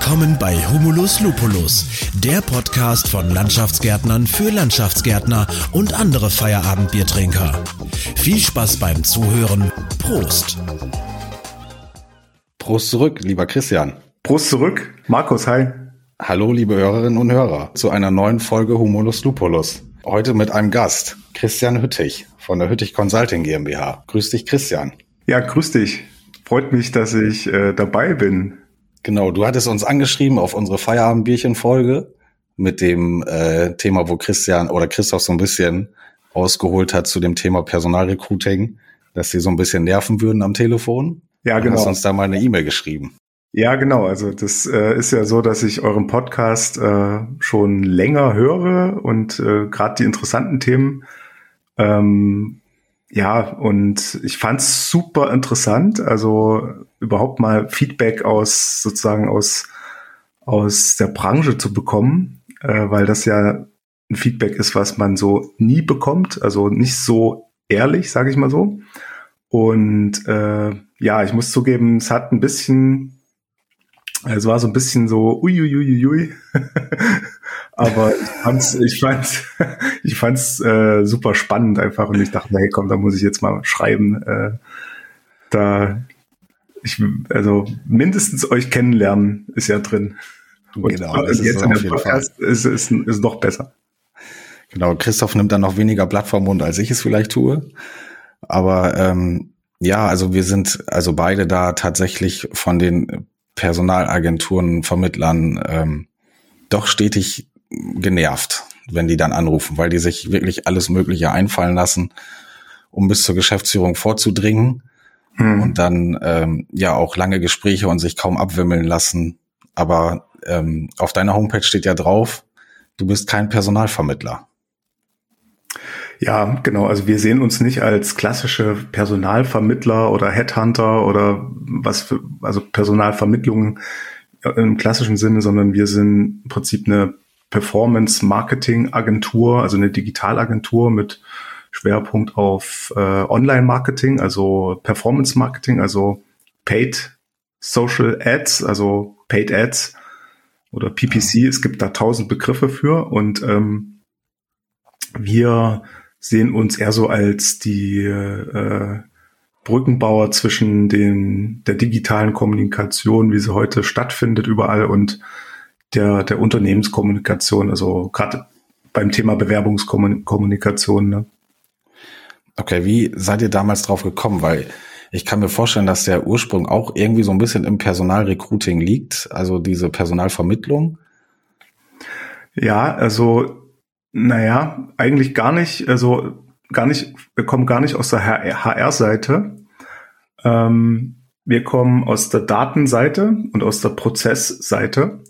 Willkommen bei Humulus Lupulus, der Podcast von Landschaftsgärtnern für Landschaftsgärtner und andere Feierabendbiertrinker. Viel Spaß beim Zuhören. Prost. Prost zurück, lieber Christian. Prost zurück. Markus, hi. Hallo, liebe Hörerinnen und Hörer, zu einer neuen Folge Humulus Lupulus. Heute mit einem Gast, Christian Hüttich von der Hüttich Consulting GmbH. Grüß dich, Christian. Ja, grüß dich. Freut mich, dass ich äh, dabei bin. Genau, du hattest uns angeschrieben auf unsere Feierabendbierchen-Folge mit dem äh, Thema, wo Christian oder Christoph so ein bisschen ausgeholt hat zu dem Thema Personalrecruiting, dass sie so ein bisschen nerven würden am Telefon. Ja, genau. Du hast uns da mal eine E-Mail geschrieben. Ja, genau. Also das äh, ist ja so, dass ich euren Podcast äh, schon länger höre und äh, gerade die interessanten Themen ähm, ja, und ich fand's super interessant, also überhaupt mal Feedback aus sozusagen aus, aus der Branche zu bekommen, äh, weil das ja ein Feedback ist, was man so nie bekommt, also nicht so ehrlich, sage ich mal so. Und äh, ja, ich muss zugeben, es hat ein bisschen es war so ein bisschen so uiuiuiui. Aber ich fand's, ich fand's, ich fand's äh, super spannend einfach und ich dachte, hey komm, da muss ich jetzt mal schreiben. Äh, da ich, also mindestens euch kennenlernen ist ja drin. Und genau, das jetzt ist in der Podcast ist, ist, ist noch besser. Genau, Christoph nimmt dann noch weniger Blatt vom Mund, als ich es vielleicht tue. Aber ähm, ja, also wir sind also beide da tatsächlich von den Personalagenturen, Vermittlern ähm, doch stetig genervt, wenn die dann anrufen, weil die sich wirklich alles Mögliche einfallen lassen, um bis zur Geschäftsführung vorzudringen hm. und dann ähm, ja auch lange Gespräche und sich kaum abwimmeln lassen. Aber ähm, auf deiner Homepage steht ja drauf, du bist kein Personalvermittler. Ja, genau. Also wir sehen uns nicht als klassische Personalvermittler oder Headhunter oder was für, also Personalvermittlung im klassischen Sinne, sondern wir sind im Prinzip eine Performance Marketing Agentur, also eine Digitalagentur mit Schwerpunkt auf äh, Online Marketing, also Performance Marketing, also Paid Social Ads, also Paid Ads oder PPC. Es gibt da tausend Begriffe für und ähm, wir sehen uns eher so als die äh, Brückenbauer zwischen den, der digitalen Kommunikation, wie sie heute stattfindet überall und der, der Unternehmenskommunikation, also gerade beim Thema Bewerbungskommunikation. Ne? Okay, wie seid ihr damals drauf gekommen? Weil ich kann mir vorstellen, dass der Ursprung auch irgendwie so ein bisschen im Personalrecruiting liegt, also diese Personalvermittlung. Ja, also naja, eigentlich gar nicht. Also gar nicht, wir kommen gar nicht aus der HR-Seite. Ähm, wir kommen aus der Datenseite und aus der Prozessseite.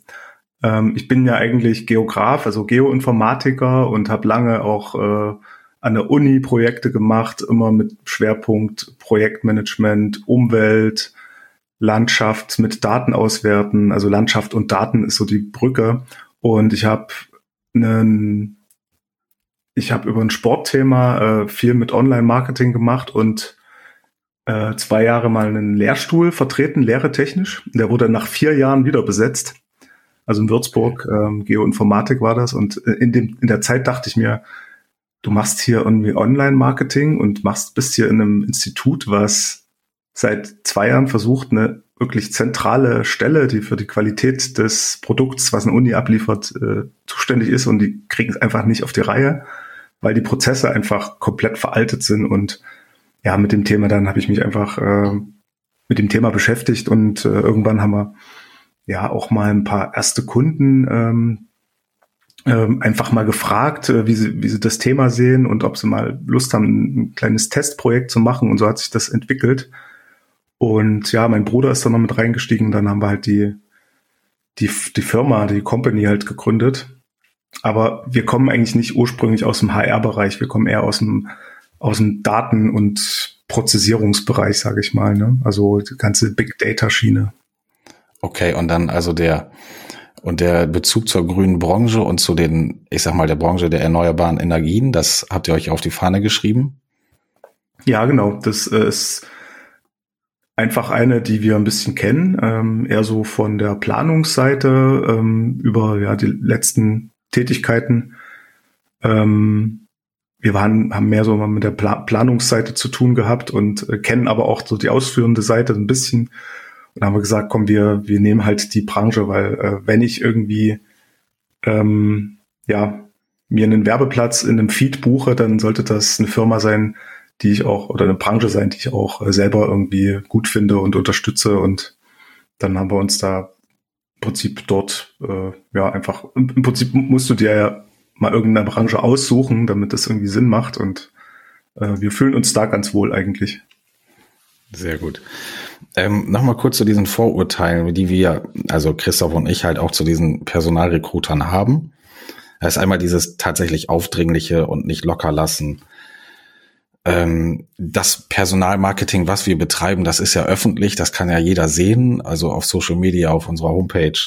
Ähm, ich bin ja eigentlich Geograf, also Geoinformatiker und habe lange auch äh, an der Uni Projekte gemacht, immer mit Schwerpunkt Projektmanagement, Umwelt, Landschaft mit Daten auswerten. Also Landschaft und Daten ist so die Brücke. Und ich habe einen ich habe über ein Sportthema äh, viel mit Online-Marketing gemacht und äh, zwei Jahre mal einen Lehrstuhl vertreten, lehretechnisch. Der wurde nach vier Jahren wieder besetzt. Also in Würzburg, ähm, Geoinformatik war das. Und äh, in, dem, in der Zeit dachte ich mir, du machst hier irgendwie Online-Marketing und machst, bist hier in einem Institut, was seit zwei Jahren versucht, eine wirklich zentrale Stelle, die für die Qualität des Produkts, was eine Uni abliefert, äh, zuständig ist und die kriegen es einfach nicht auf die Reihe weil die Prozesse einfach komplett veraltet sind und ja, mit dem Thema dann habe ich mich einfach äh, mit dem Thema beschäftigt und äh, irgendwann haben wir ja auch mal ein paar erste Kunden ähm, ähm, einfach mal gefragt, äh, wie, sie, wie sie das Thema sehen und ob sie mal Lust haben, ein kleines Testprojekt zu machen und so hat sich das entwickelt. Und ja, mein Bruder ist dann noch mit reingestiegen, dann haben wir halt die, die, die Firma, die Company halt gegründet aber wir kommen eigentlich nicht ursprünglich aus dem HR-Bereich, wir kommen eher aus dem, aus dem Daten- und Prozessierungsbereich, sage ich mal. Ne? Also die ganze Big Data-Schiene. Okay, und dann also der und der Bezug zur grünen Branche und zu den, ich sag mal, der Branche der erneuerbaren Energien, das habt ihr euch auf die Fahne geschrieben? Ja, genau. Das ist einfach eine, die wir ein bisschen kennen, ähm, eher so von der Planungsseite ähm, über ja die letzten Tätigkeiten. Ähm, wir waren, haben mehr so mit der Pla Planungsseite zu tun gehabt und äh, kennen aber auch so die ausführende Seite ein bisschen. Und haben wir gesagt, komm, wir, wir nehmen halt die Branche, weil äh, wenn ich irgendwie ähm, ja mir einen Werbeplatz in einem Feed buche, dann sollte das eine Firma sein, die ich auch, oder eine Branche sein, die ich auch äh, selber irgendwie gut finde und unterstütze. Und dann haben wir uns da im Prinzip dort, äh, ja, einfach, im Prinzip musst du dir ja mal irgendeine Branche aussuchen, damit das irgendwie Sinn macht. Und äh, wir fühlen uns da ganz wohl eigentlich. Sehr gut. Ähm, Nochmal kurz zu diesen Vorurteilen, die wir, also Christoph und ich halt auch zu diesen Personalrekrutern haben. Da ist einmal dieses tatsächlich Aufdringliche und nicht locker lassen. Ähm, das Personalmarketing, was wir betreiben, das ist ja öffentlich, das kann ja jeder sehen, also auf Social Media, auf unserer Homepage.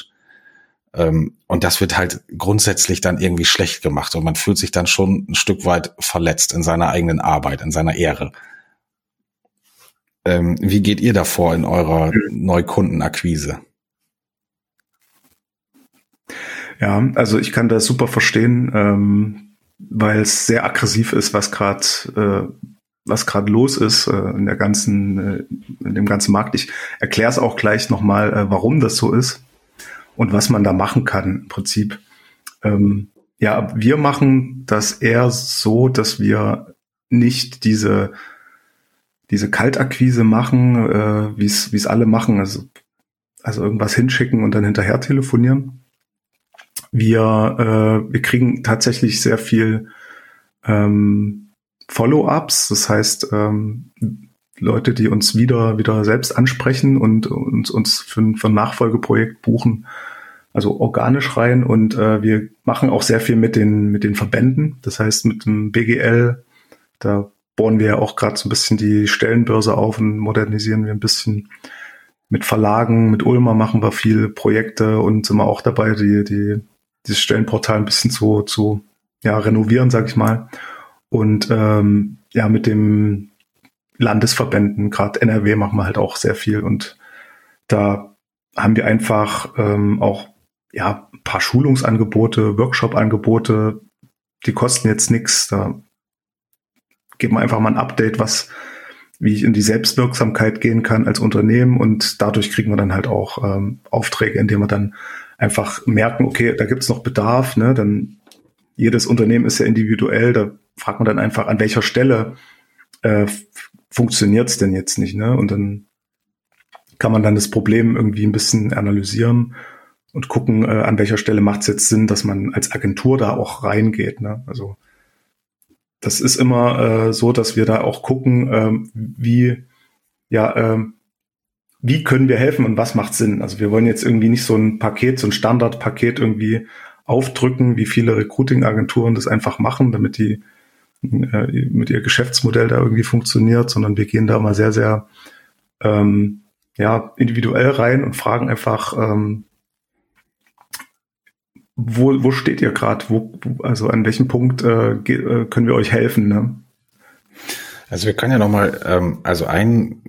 Ähm, und das wird halt grundsätzlich dann irgendwie schlecht gemacht und man fühlt sich dann schon ein Stück weit verletzt in seiner eigenen Arbeit, in seiner Ehre. Ähm, wie geht ihr davor in eurer Neukundenakquise? Ja, also ich kann das super verstehen, ähm, weil es sehr aggressiv ist, was gerade äh, was gerade los ist äh, in der ganzen äh, in dem ganzen Markt. Ich erkläre es auch gleich nochmal, äh, warum das so ist und was man da machen kann im Prinzip. Ähm, ja, wir machen das eher so, dass wir nicht diese diese Kaltakquise machen, äh, wie es alle machen, also also irgendwas hinschicken und dann hinterher telefonieren, wir, äh, wir kriegen tatsächlich sehr viel ähm, Follow-ups, das heißt ähm, Leute, die uns wieder wieder selbst ansprechen und uns uns für, für ein Nachfolgeprojekt buchen, also organisch rein. Und äh, wir machen auch sehr viel mit den mit den Verbänden, das heißt mit dem BGL, da bauen wir ja auch gerade so ein bisschen die Stellenbörse auf und modernisieren wir ein bisschen mit Verlagen, mit Ulmer machen wir viele Projekte und sind wir auch dabei, die die dieses Stellenportal ein bisschen zu, zu ja, renovieren, sag ich mal. Und ähm, ja, mit dem Landesverbänden, gerade NRW, machen wir halt auch sehr viel. Und da haben wir einfach ähm, auch ja, ein paar Schulungsangebote, Workshop-Angebote, die kosten jetzt nichts. Da geben einfach mal ein Update, was, wie ich in die Selbstwirksamkeit gehen kann als Unternehmen und dadurch kriegen wir dann halt auch ähm, Aufträge, indem wir dann einfach merken, okay, da gibt es noch Bedarf, ne? Dann jedes Unternehmen ist ja individuell, da fragt man dann einfach, an welcher Stelle äh, funktioniert es denn jetzt nicht, ne? Und dann kann man dann das Problem irgendwie ein bisschen analysieren und gucken, äh, an welcher Stelle macht es jetzt Sinn, dass man als Agentur da auch reingeht. Ne? Also das ist immer äh, so, dass wir da auch gucken, äh, wie ja, äh, wie können wir helfen und was macht Sinn? Also wir wollen jetzt irgendwie nicht so ein Paket, so ein Standardpaket irgendwie aufdrücken, wie viele Recruiting-Agenturen das einfach machen, damit die äh, mit ihr Geschäftsmodell da irgendwie funktioniert, sondern wir gehen da mal sehr, sehr ähm, ja, individuell rein und fragen einfach, ähm, wo, wo steht ihr gerade? Also an welchem Punkt äh, äh, können wir euch helfen? Ne? Also wir können ja noch mal, ähm, also ein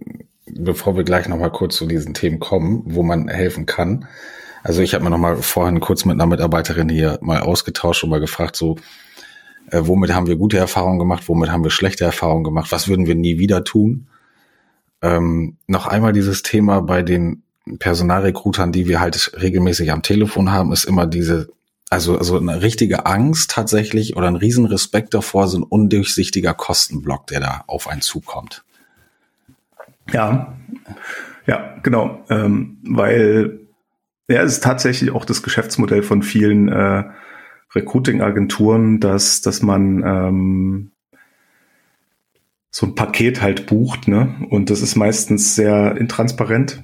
bevor wir gleich nochmal kurz zu diesen Themen kommen, wo man helfen kann. Also ich habe mir nochmal vorhin kurz mit einer Mitarbeiterin hier mal ausgetauscht und mal gefragt, so, äh, womit haben wir gute Erfahrungen gemacht, womit haben wir schlechte Erfahrungen gemacht, was würden wir nie wieder tun? Ähm, noch einmal dieses Thema bei den Personalrekrutern, die wir halt regelmäßig am Telefon haben, ist immer diese, also, also eine richtige Angst tatsächlich oder ein Riesenrespekt davor, so ein undurchsichtiger Kostenblock, der da auf einen zukommt. Ja, ja, genau, ähm, weil ja, es ist tatsächlich auch das Geschäftsmodell von vielen äh, Recruiting-Agenturen, dass, dass man ähm, so ein Paket halt bucht, ne? Und das ist meistens sehr intransparent.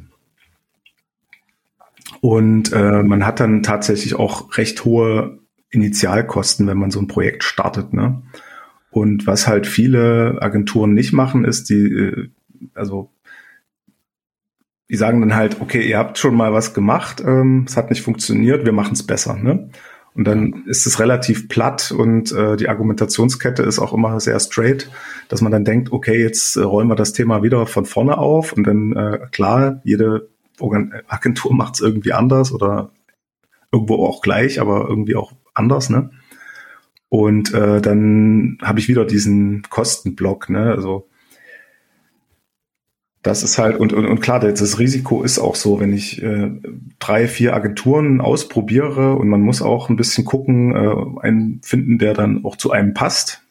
Und äh, man hat dann tatsächlich auch recht hohe Initialkosten, wenn man so ein Projekt startet, ne? Und was halt viele Agenturen nicht machen, ist, die, äh, also die sagen dann halt, okay, ihr habt schon mal was gemacht, ähm, es hat nicht funktioniert, wir machen es besser. Ne? Und dann ist es relativ platt und äh, die Argumentationskette ist auch immer sehr straight, dass man dann denkt, okay, jetzt äh, rollen wir das Thema wieder von vorne auf und dann äh, klar, jede Agentur macht es irgendwie anders oder irgendwo auch gleich, aber irgendwie auch anders, ne? Und äh, dann habe ich wieder diesen Kostenblock, ne? Also das ist halt, und, und, und klar, das Risiko ist auch so, wenn ich äh, drei, vier Agenturen ausprobiere und man muss auch ein bisschen gucken, äh, einen finden, der dann auch zu einem passt,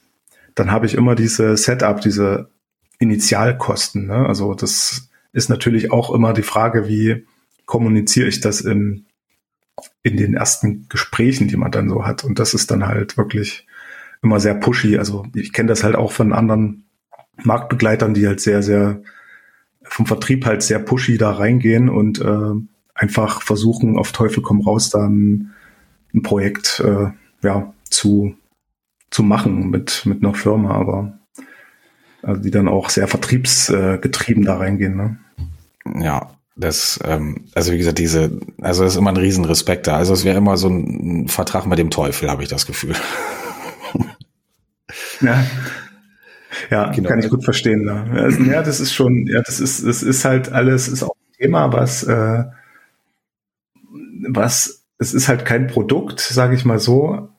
dann habe ich immer diese Setup, diese Initialkosten. Ne? Also das ist natürlich auch immer die Frage, wie kommuniziere ich das im, in den ersten Gesprächen, die man dann so hat. Und das ist dann halt wirklich immer sehr pushy. Also ich kenne das halt auch von anderen Marktbegleitern, die halt sehr, sehr vom Vertrieb halt sehr pushy da reingehen und äh, einfach versuchen, auf Teufel komm raus, dann ein Projekt äh, ja, zu, zu machen mit, mit einer Firma, aber also die dann auch sehr vertriebsgetrieben da reingehen. Ne? Ja, das, ähm, also wie gesagt, diese, also das ist immer ein Riesenrespekt da. Also es wäre immer so ein Vertrag mit dem Teufel, habe ich das Gefühl. Ja, ja, genau. kann ich gut verstehen. Ne? Also, ja, das ist schon, ja, das ist, das ist halt alles, ist auch ein Thema, was, äh, was, es ist halt kein Produkt, sage ich mal so,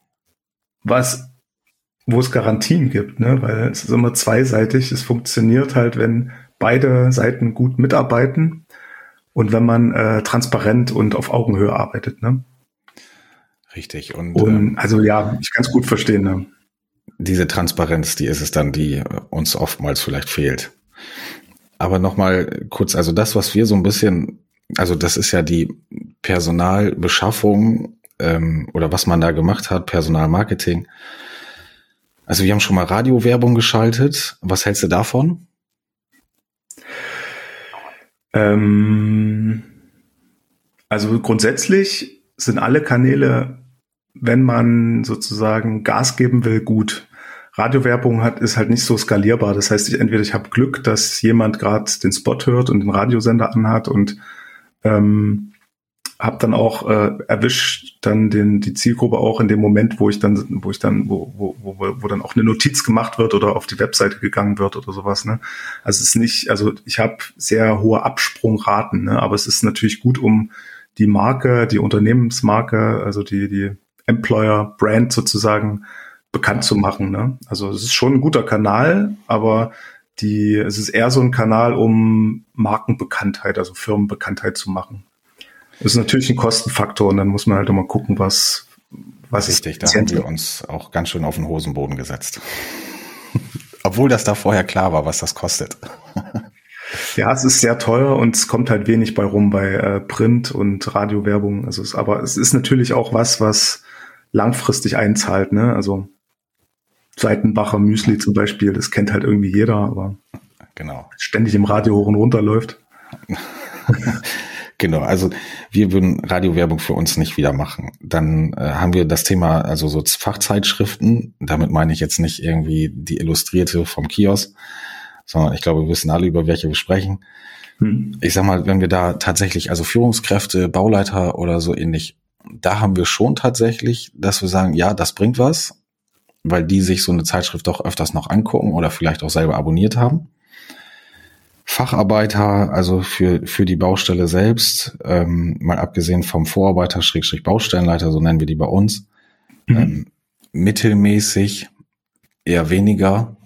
was, wo es Garantien gibt, ne? Weil es ist immer zweiseitig. Es funktioniert halt, wenn beide Seiten gut mitarbeiten und wenn man äh, transparent und auf Augenhöhe arbeitet, ne? Richtig. Und, und ähm, also ja, ich kann es gut verstehen. Ne? diese Transparenz, die ist es dann, die uns oftmals vielleicht fehlt. Aber nochmal kurz, also das, was wir so ein bisschen, also das ist ja die Personalbeschaffung ähm, oder was man da gemacht hat, Personalmarketing. Also wir haben schon mal Radiowerbung geschaltet. Was hältst du davon? Ähm, also grundsätzlich sind alle Kanäle, wenn man sozusagen Gas geben will, gut. Radiowerbung hat, ist halt nicht so skalierbar. Das heißt, ich, entweder ich habe Glück, dass jemand gerade den Spot hört und den Radiosender anhat und ähm, habe dann auch äh, erwischt dann den die Zielgruppe auch in dem Moment, wo ich dann wo ich dann wo wo wo, wo dann auch eine Notiz gemacht wird oder auf die Webseite gegangen wird oder sowas. Ne? Also es ist nicht, also ich habe sehr hohe Absprungraten, ne? aber es ist natürlich gut, um die Marke, die Unternehmensmarke, also die die Employer Brand sozusagen bekannt zu machen. Ne? Also es ist schon ein guter Kanal, aber die, es ist eher so ein Kanal, um Markenbekanntheit, also Firmenbekanntheit zu machen. Das ist natürlich ein Kostenfaktor und dann muss man halt immer gucken, was, was Richtig, da haben wir uns auch ganz schön auf den Hosenboden gesetzt. Obwohl das da vorher klar war, was das kostet. ja, es ist sehr teuer und es kommt halt wenig bei rum bei äh, Print und Radiowerbung. Also es, aber es ist natürlich auch was, was langfristig einzahlt. Ne? Also Seitenbacher Müsli zum Beispiel, das kennt halt irgendwie jeder, aber genau. ständig im Radio hoch und runter läuft. genau, also wir würden Radiowerbung für uns nicht wieder machen. Dann äh, haben wir das Thema, also so Fachzeitschriften, damit meine ich jetzt nicht irgendwie die Illustrierte vom Kiosk, sondern ich glaube, wir wissen alle, über welche wir sprechen. Hm. Ich sag mal, wenn wir da tatsächlich, also Führungskräfte, Bauleiter oder so ähnlich, da haben wir schon tatsächlich, dass wir sagen, ja, das bringt was weil die sich so eine Zeitschrift doch öfters noch angucken oder vielleicht auch selber abonniert haben. Facharbeiter, also für, für die Baustelle selbst, ähm, mal abgesehen vom Vorarbeiter, Schrägstrich Baustellenleiter, so nennen wir die bei uns, mhm. ähm, mittelmäßig, eher weniger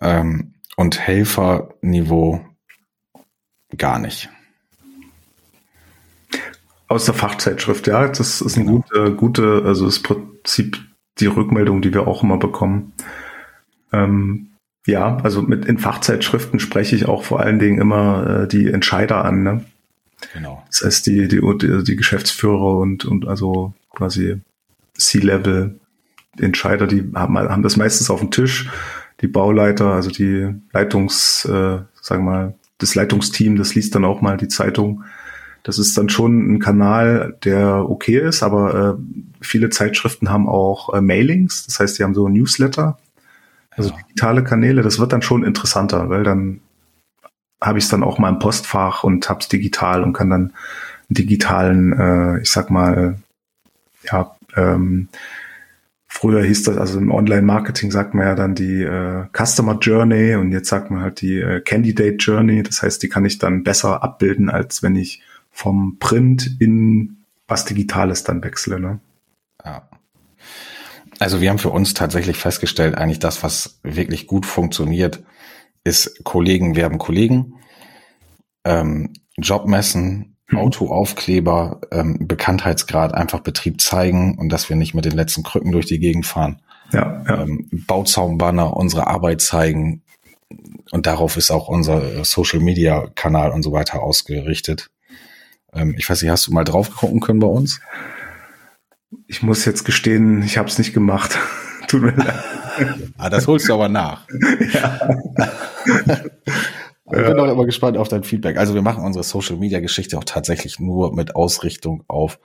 ähm, und Helferniveau gar nicht. Aus der Fachzeitschrift, ja, das ist eine genau. gute, gute, also das Prinzip die Rückmeldung, die wir auch immer bekommen. Ähm, ja, also mit in Fachzeitschriften spreche ich auch vor allen Dingen immer äh, die Entscheider an. Ne? Genau. Das heißt die die die, die Geschäftsführer und und also quasi C-Level Entscheider, die haben, haben das meistens auf dem Tisch. Die Bauleiter, also die Leitungs, äh, sagen wir mal, das Leitungsteam, das liest dann auch mal die Zeitung das ist dann schon ein Kanal, der okay ist, aber äh, viele Zeitschriften haben auch äh, Mailings, das heißt, die haben so Newsletter, also digitale Kanäle. Das wird dann schon interessanter, weil dann habe ich es dann auch mal im Postfach und hab's digital und kann dann einen digitalen, äh, ich sag mal, ja, ähm, früher hieß das, also im Online-Marketing sagt man ja dann die äh, Customer Journey und jetzt sagt man halt die äh, Candidate Journey. Das heißt, die kann ich dann besser abbilden, als wenn ich vom Print in was Digitales dann wechsle. Ne? Also wir haben für uns tatsächlich festgestellt, eigentlich das, was wirklich gut funktioniert, ist Kollegen werben Kollegen, ähm, Jobmessen, hm. Autoaufkleber, ähm, Bekanntheitsgrad, einfach Betrieb zeigen und dass wir nicht mit den letzten Krücken durch die Gegend fahren. Ja, ja. Ähm, Bauzaumbanner, unsere Arbeit zeigen und darauf ist auch unser Social Media Kanal und so weiter ausgerichtet. Ähm, ich weiß nicht, hast du mal drauf gucken können bei uns? Ich muss jetzt gestehen, ich habe es nicht gemacht. Tut mir leid. ah, das holst du aber nach. ja. Ich bin auch immer gespannt auf dein Feedback. Also wir machen unsere Social Media Geschichte auch tatsächlich nur mit Ausrichtung auf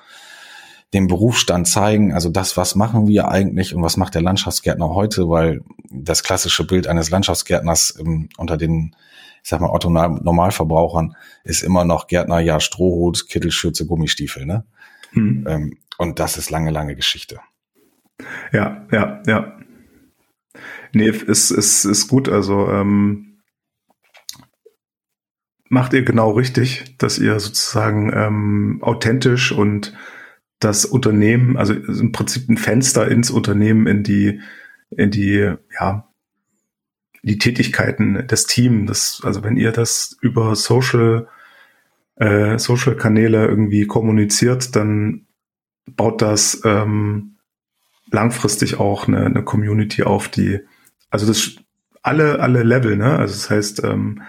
den Berufsstand zeigen. Also das, was machen wir eigentlich und was macht der Landschaftsgärtner heute, weil das klassische Bild eines Landschaftsgärtners im, unter den, ich sag mal, Otto Normalverbrauchern ist immer noch Gärtner, ja, Strohhut, Kittelschürze, Gummistiefel, ne? Hm. Ähm, und das ist lange, lange Geschichte. Ja, ja, ja. Nee, ist, ist, ist gut. Also ähm, macht ihr genau richtig, dass ihr sozusagen ähm, authentisch und das Unternehmen, also im Prinzip ein Fenster ins Unternehmen, in die, in die, ja, die Tätigkeiten des Teams. Das, also wenn ihr das über Social, äh, Social Kanäle irgendwie kommuniziert, dann baut das ähm, langfristig auch eine, eine Community auf, die, also das alle, alle Level, ne? Also das heißt, ähm,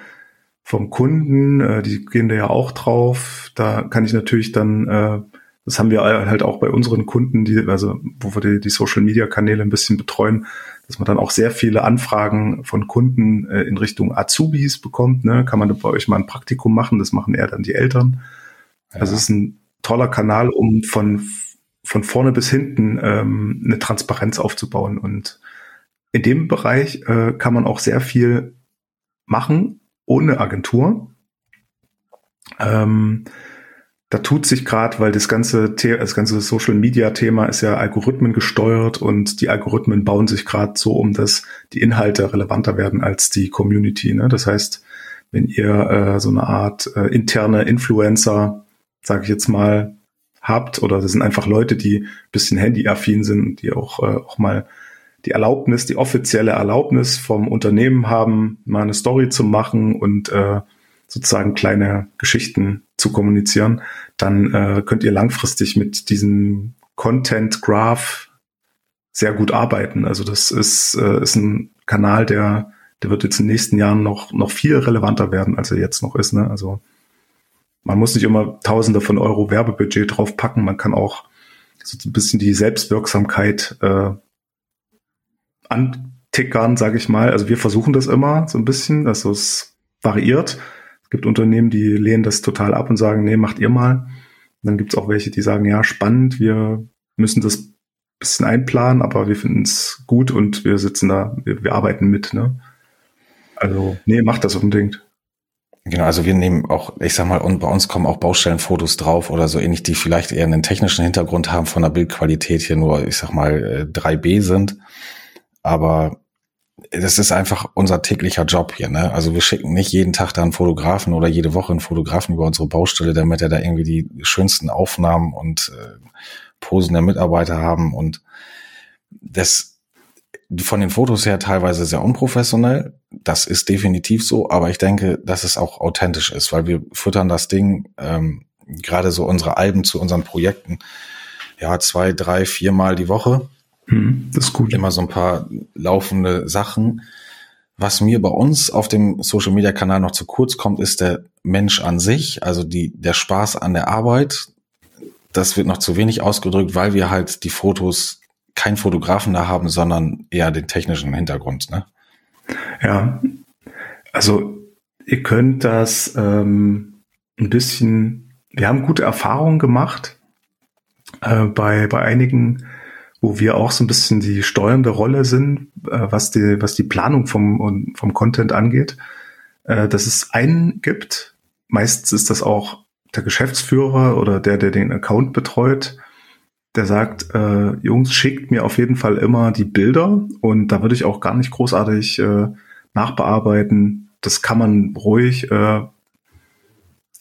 vom Kunden, äh, die gehen da ja auch drauf. Da kann ich natürlich dann, äh, das haben wir halt auch bei unseren Kunden, die, also wo wir die, die Social Media Kanäle ein bisschen betreuen, dass man dann auch sehr viele Anfragen von Kunden äh, in Richtung Azubis bekommt. Ne? Kann man bei euch mal ein Praktikum machen? Das machen eher dann die Eltern. Ja. Also es ist ein toller Kanal, um von von vorne bis hinten ähm, eine Transparenz aufzubauen. Und in dem Bereich äh, kann man auch sehr viel machen ohne Agentur. Ähm, da tut sich gerade, weil das ganze, das ganze Social Media Thema ist ja Algorithmen gesteuert und die Algorithmen bauen sich gerade so um, dass die Inhalte relevanter werden als die Community. Ne? Das heißt, wenn ihr äh, so eine Art äh, interne Influencer, sage ich jetzt mal, habt oder das sind einfach Leute, die bisschen handyaffin sind, die auch, äh, auch mal die Erlaubnis, die offizielle Erlaubnis vom Unternehmen haben, mal eine Story zu machen und äh, sozusagen kleine Geschichten zu kommunizieren, dann äh, könnt ihr langfristig mit diesem Content Graph sehr gut arbeiten. Also das ist, äh, ist ein Kanal, der, der wird jetzt in den nächsten Jahren noch, noch viel relevanter werden, als er jetzt noch ist. Ne? Also man muss nicht immer Tausende von Euro Werbebudget draufpacken, man kann auch so ein bisschen die Selbstwirksamkeit äh, antickern, sage ich mal. Also wir versuchen das immer so ein bisschen, also es variiert. Gibt Unternehmen, die lehnen das total ab und sagen, nee, macht ihr mal. Und dann gibt es auch welche, die sagen, ja, spannend, wir müssen das bisschen einplanen, aber wir finden es gut und wir sitzen da, wir, wir arbeiten mit. Ne? Also, nee, macht das unbedingt. Genau, also wir nehmen auch, ich sag mal, und bei uns kommen auch Baustellenfotos drauf oder so ähnlich, die vielleicht eher einen technischen Hintergrund haben, von der Bildqualität hier nur, ich sag mal, 3B äh, sind. Aber das ist einfach unser täglicher Job hier. Ne? Also wir schicken nicht jeden Tag da einen Fotografen oder jede Woche einen Fotografen über unsere Baustelle, damit er da irgendwie die schönsten Aufnahmen und äh, Posen der Mitarbeiter haben. Und das von den Fotos her teilweise sehr unprofessionell. Das ist definitiv so, aber ich denke, dass es auch authentisch ist, weil wir füttern das Ding, ähm, gerade so unsere Alben zu unseren Projekten, ja, zwei, drei, viermal die Woche. Hm, das ist gut. Immer so ein paar laufende Sachen. Was mir bei uns auf dem Social Media Kanal noch zu kurz kommt, ist der Mensch an sich, also die, der Spaß an der Arbeit. Das wird noch zu wenig ausgedrückt, weil wir halt die Fotos keinen Fotografen da haben, sondern eher den technischen Hintergrund. Ne? Ja, also ihr könnt das ähm, ein bisschen, wir haben gute Erfahrungen gemacht äh, bei, bei einigen, wo wir auch so ein bisschen die steuernde Rolle sind, äh, was, die, was die Planung vom, vom Content angeht, äh, dass es einen gibt, meistens ist das auch der Geschäftsführer oder der, der den Account betreut, der sagt, äh, Jungs, schickt mir auf jeden Fall immer die Bilder und da würde ich auch gar nicht großartig äh, nachbearbeiten. Das kann man ruhig, äh,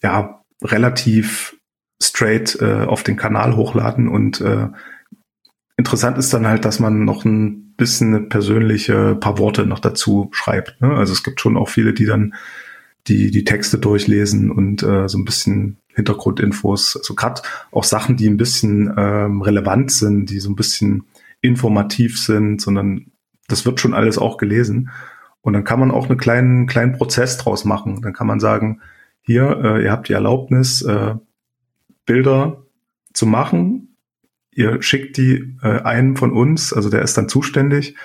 ja, relativ straight äh, auf den Kanal hochladen und äh, interessant ist dann halt, dass man noch ein bisschen eine persönliche paar Worte noch dazu schreibt. Ne? Also es gibt schon auch viele, die dann die die Texte durchlesen und äh, so ein bisschen Hintergrundinfos, also gerade auch Sachen, die ein bisschen ähm, relevant sind, die so ein bisschen informativ sind, sondern das wird schon alles auch gelesen. Und dann kann man auch einen kleinen, kleinen Prozess draus machen. Dann kann man sagen, hier, äh, ihr habt die Erlaubnis, äh, Bilder zu machen. Ihr schickt die äh, einem von uns, also der ist dann zuständig,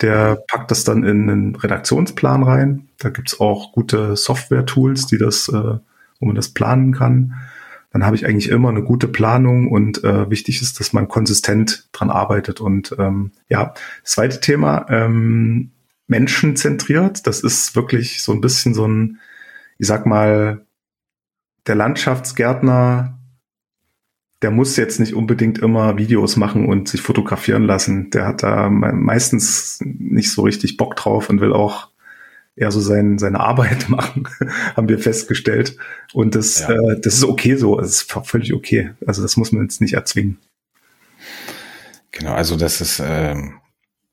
der packt das dann in einen Redaktionsplan rein. Da gibt's auch gute Software-Tools, die das äh, wo man das planen kann. Dann habe ich eigentlich immer eine gute Planung und äh, wichtig ist, dass man konsistent dran arbeitet. Und ähm, ja, das zweite Thema, ähm, menschenzentriert. Das ist wirklich so ein bisschen so ein, ich sag mal, der Landschaftsgärtner, der muss jetzt nicht unbedingt immer Videos machen und sich fotografieren lassen. Der hat da meistens nicht so richtig Bock drauf und will auch eher so sein, seine Arbeit machen, haben wir festgestellt. Und das, ja. äh, das ist okay so, es ist völlig okay. Also das muss man jetzt nicht erzwingen. Genau, also das ist äh,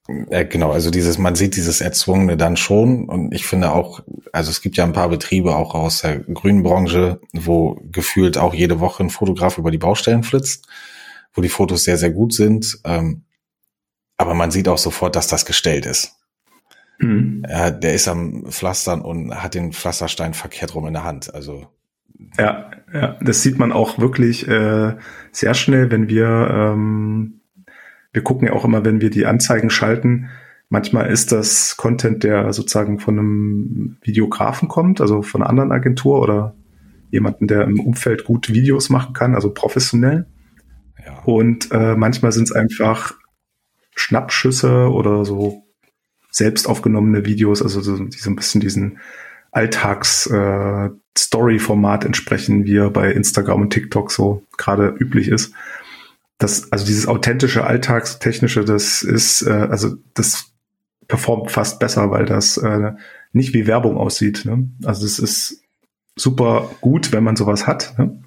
äh, genau, also dieses, man sieht dieses Erzwungene dann schon und ich finde auch, also es gibt ja ein paar Betriebe auch aus der grünen Branche, wo gefühlt auch jede Woche ein Fotograf über die Baustellen flitzt, wo die Fotos sehr, sehr gut sind. Ähm, aber man sieht auch sofort, dass das gestellt ist. Mhm. Ja, der ist am Pflastern und hat den Pflasterstein verkehrt rum in der Hand. Also ja, ja, das sieht man auch wirklich äh, sehr schnell, wenn wir ähm, wir gucken ja auch immer, wenn wir die Anzeigen schalten. Manchmal ist das Content, der sozusagen von einem Videografen kommt, also von einer anderen Agentur oder jemanden, der im Umfeld gut Videos machen kann, also professionell. Ja. Und äh, manchmal sind es einfach Schnappschüsse oder so selbst aufgenommene Videos, also so, die so ein bisschen diesen Alltags-Story-Format äh, entsprechen, wie er bei Instagram und TikTok so gerade üblich ist. Das, also dieses authentische Alltagstechnische, das ist, äh, also das performt fast besser, weil das äh, nicht wie Werbung aussieht. Ne? Also es ist super gut, wenn man sowas hat. Ne?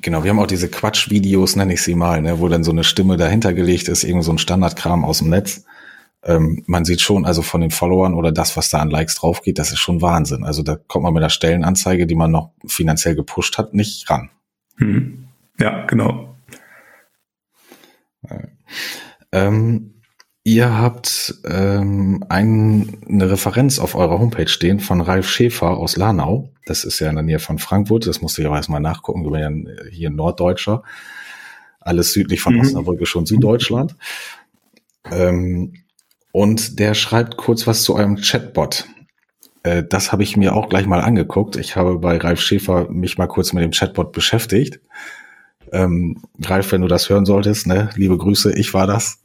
Genau, wir haben auch diese Quatsch-Videos, nenne ich sie mal, ne, wo dann so eine Stimme dahinter gelegt ist, irgend so ein Standardkram aus dem Netz ähm, man sieht schon, also von den Followern oder das, was da an Likes drauf geht, das ist schon Wahnsinn. Also da kommt man mit der Stellenanzeige, die man noch finanziell gepusht hat, nicht ran. Hm. Ja, genau. Ähm, ihr habt ähm, ein, eine Referenz auf eurer Homepage stehen von Ralf Schäfer aus Lanau. Das ist ja in der Nähe von Frankfurt. Das musste ich aber erstmal nachgucken. Wir sind ja hier Norddeutscher. Alles südlich von mhm. Osnabrück ist schon Süddeutschland. Ähm, und der schreibt kurz was zu eurem Chatbot. Äh, das habe ich mir auch gleich mal angeguckt. Ich habe bei Ralf Schäfer mich mal kurz mit dem Chatbot beschäftigt. Ähm, Ralf, wenn du das hören solltest, ne, liebe Grüße, ich war das.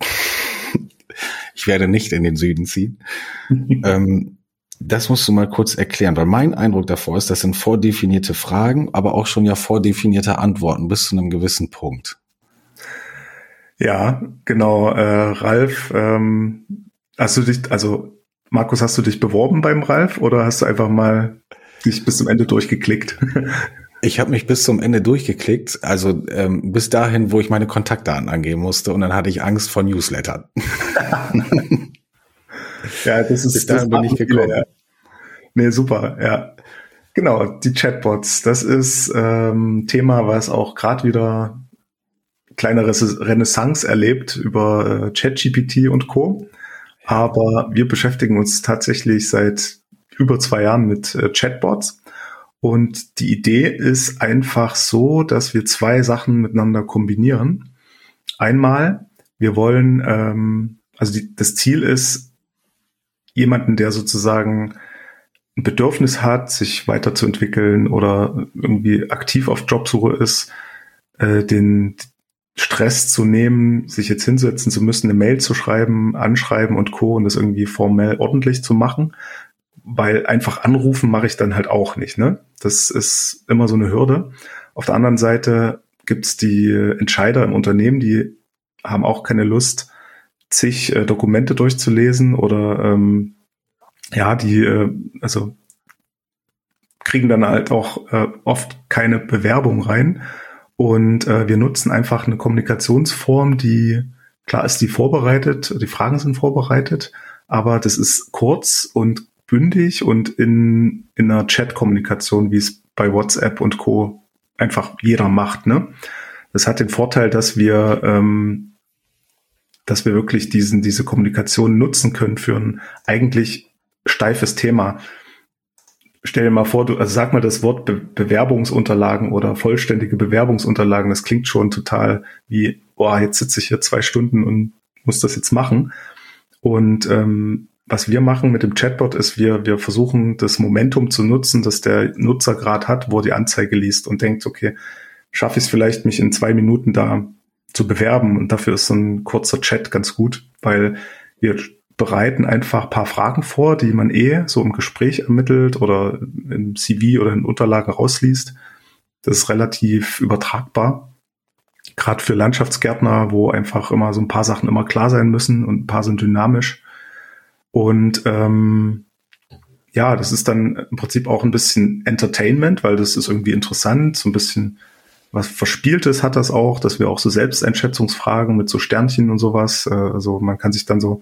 ich werde nicht in den Süden ziehen. ähm, das musst du mal kurz erklären, weil mein Eindruck davor ist, das sind vordefinierte Fragen, aber auch schon ja vordefinierte Antworten bis zu einem gewissen Punkt. Ja, genau. Äh, Ralf ähm, Hast du dich, also Markus, hast du dich beworben beim Ralf oder hast du einfach mal dich bis zum Ende durchgeklickt? Ich habe mich bis zum Ende durchgeklickt, also ähm, bis dahin, wo ich meine Kontaktdaten angeben musste und dann hatte ich Angst vor Newslettern. ja, das ist bis dahin bin ich gekommen. Ja. Nee, super, ja. Genau, die Chatbots, das ist ähm, Thema, was auch gerade wieder kleine Renaissance erlebt über äh, ChatGPT und Co. Aber wir beschäftigen uns tatsächlich seit über zwei Jahren mit äh, Chatbots. Und die Idee ist einfach so, dass wir zwei Sachen miteinander kombinieren. Einmal, wir wollen, ähm, also die, das Ziel ist, jemanden, der sozusagen ein Bedürfnis hat, sich weiterzuentwickeln oder irgendwie aktiv auf Jobsuche ist, äh, den, Stress zu nehmen, sich jetzt hinsetzen zu müssen, eine Mail zu schreiben, anschreiben und Co. und das irgendwie formell ordentlich zu machen. Weil einfach anrufen mache ich dann halt auch nicht. Ne? Das ist immer so eine Hürde. Auf der anderen Seite gibt's die Entscheider im Unternehmen, die haben auch keine Lust, zig äh, Dokumente durchzulesen oder ähm, ja, die, äh, also kriegen dann halt auch äh, oft keine Bewerbung rein. Und äh, wir nutzen einfach eine Kommunikationsform, die, klar ist die vorbereitet, die Fragen sind vorbereitet, aber das ist kurz und bündig und in, in einer Chat-Kommunikation, wie es bei WhatsApp und Co. einfach jeder macht. Ne? Das hat den Vorteil, dass wir, ähm, dass wir wirklich diesen, diese Kommunikation nutzen können für ein eigentlich steifes Thema stell dir mal vor, du also sag mal das Wort Be Bewerbungsunterlagen oder vollständige Bewerbungsunterlagen, das klingt schon total wie, boah, jetzt sitze ich hier zwei Stunden und muss das jetzt machen. Und ähm, was wir machen mit dem Chatbot ist, wir, wir versuchen das Momentum zu nutzen, dass der Nutzer gerade hat, wo die Anzeige liest und denkt, okay, schaffe ich es vielleicht, mich in zwei Minuten da zu bewerben. Und dafür ist so ein kurzer Chat ganz gut, weil wir bereiten einfach paar Fragen vor, die man eh so im Gespräch ermittelt oder im CV oder in Unterlagen rausliest. Das ist relativ übertragbar. Gerade für Landschaftsgärtner, wo einfach immer so ein paar Sachen immer klar sein müssen und ein paar sind dynamisch. Und ähm, ja, das ist dann im Prinzip auch ein bisschen Entertainment, weil das ist irgendwie interessant, so ein bisschen was Verspieltes hat das auch, dass wir auch so Selbsteinschätzungsfragen mit so Sternchen und sowas, äh, also man kann sich dann so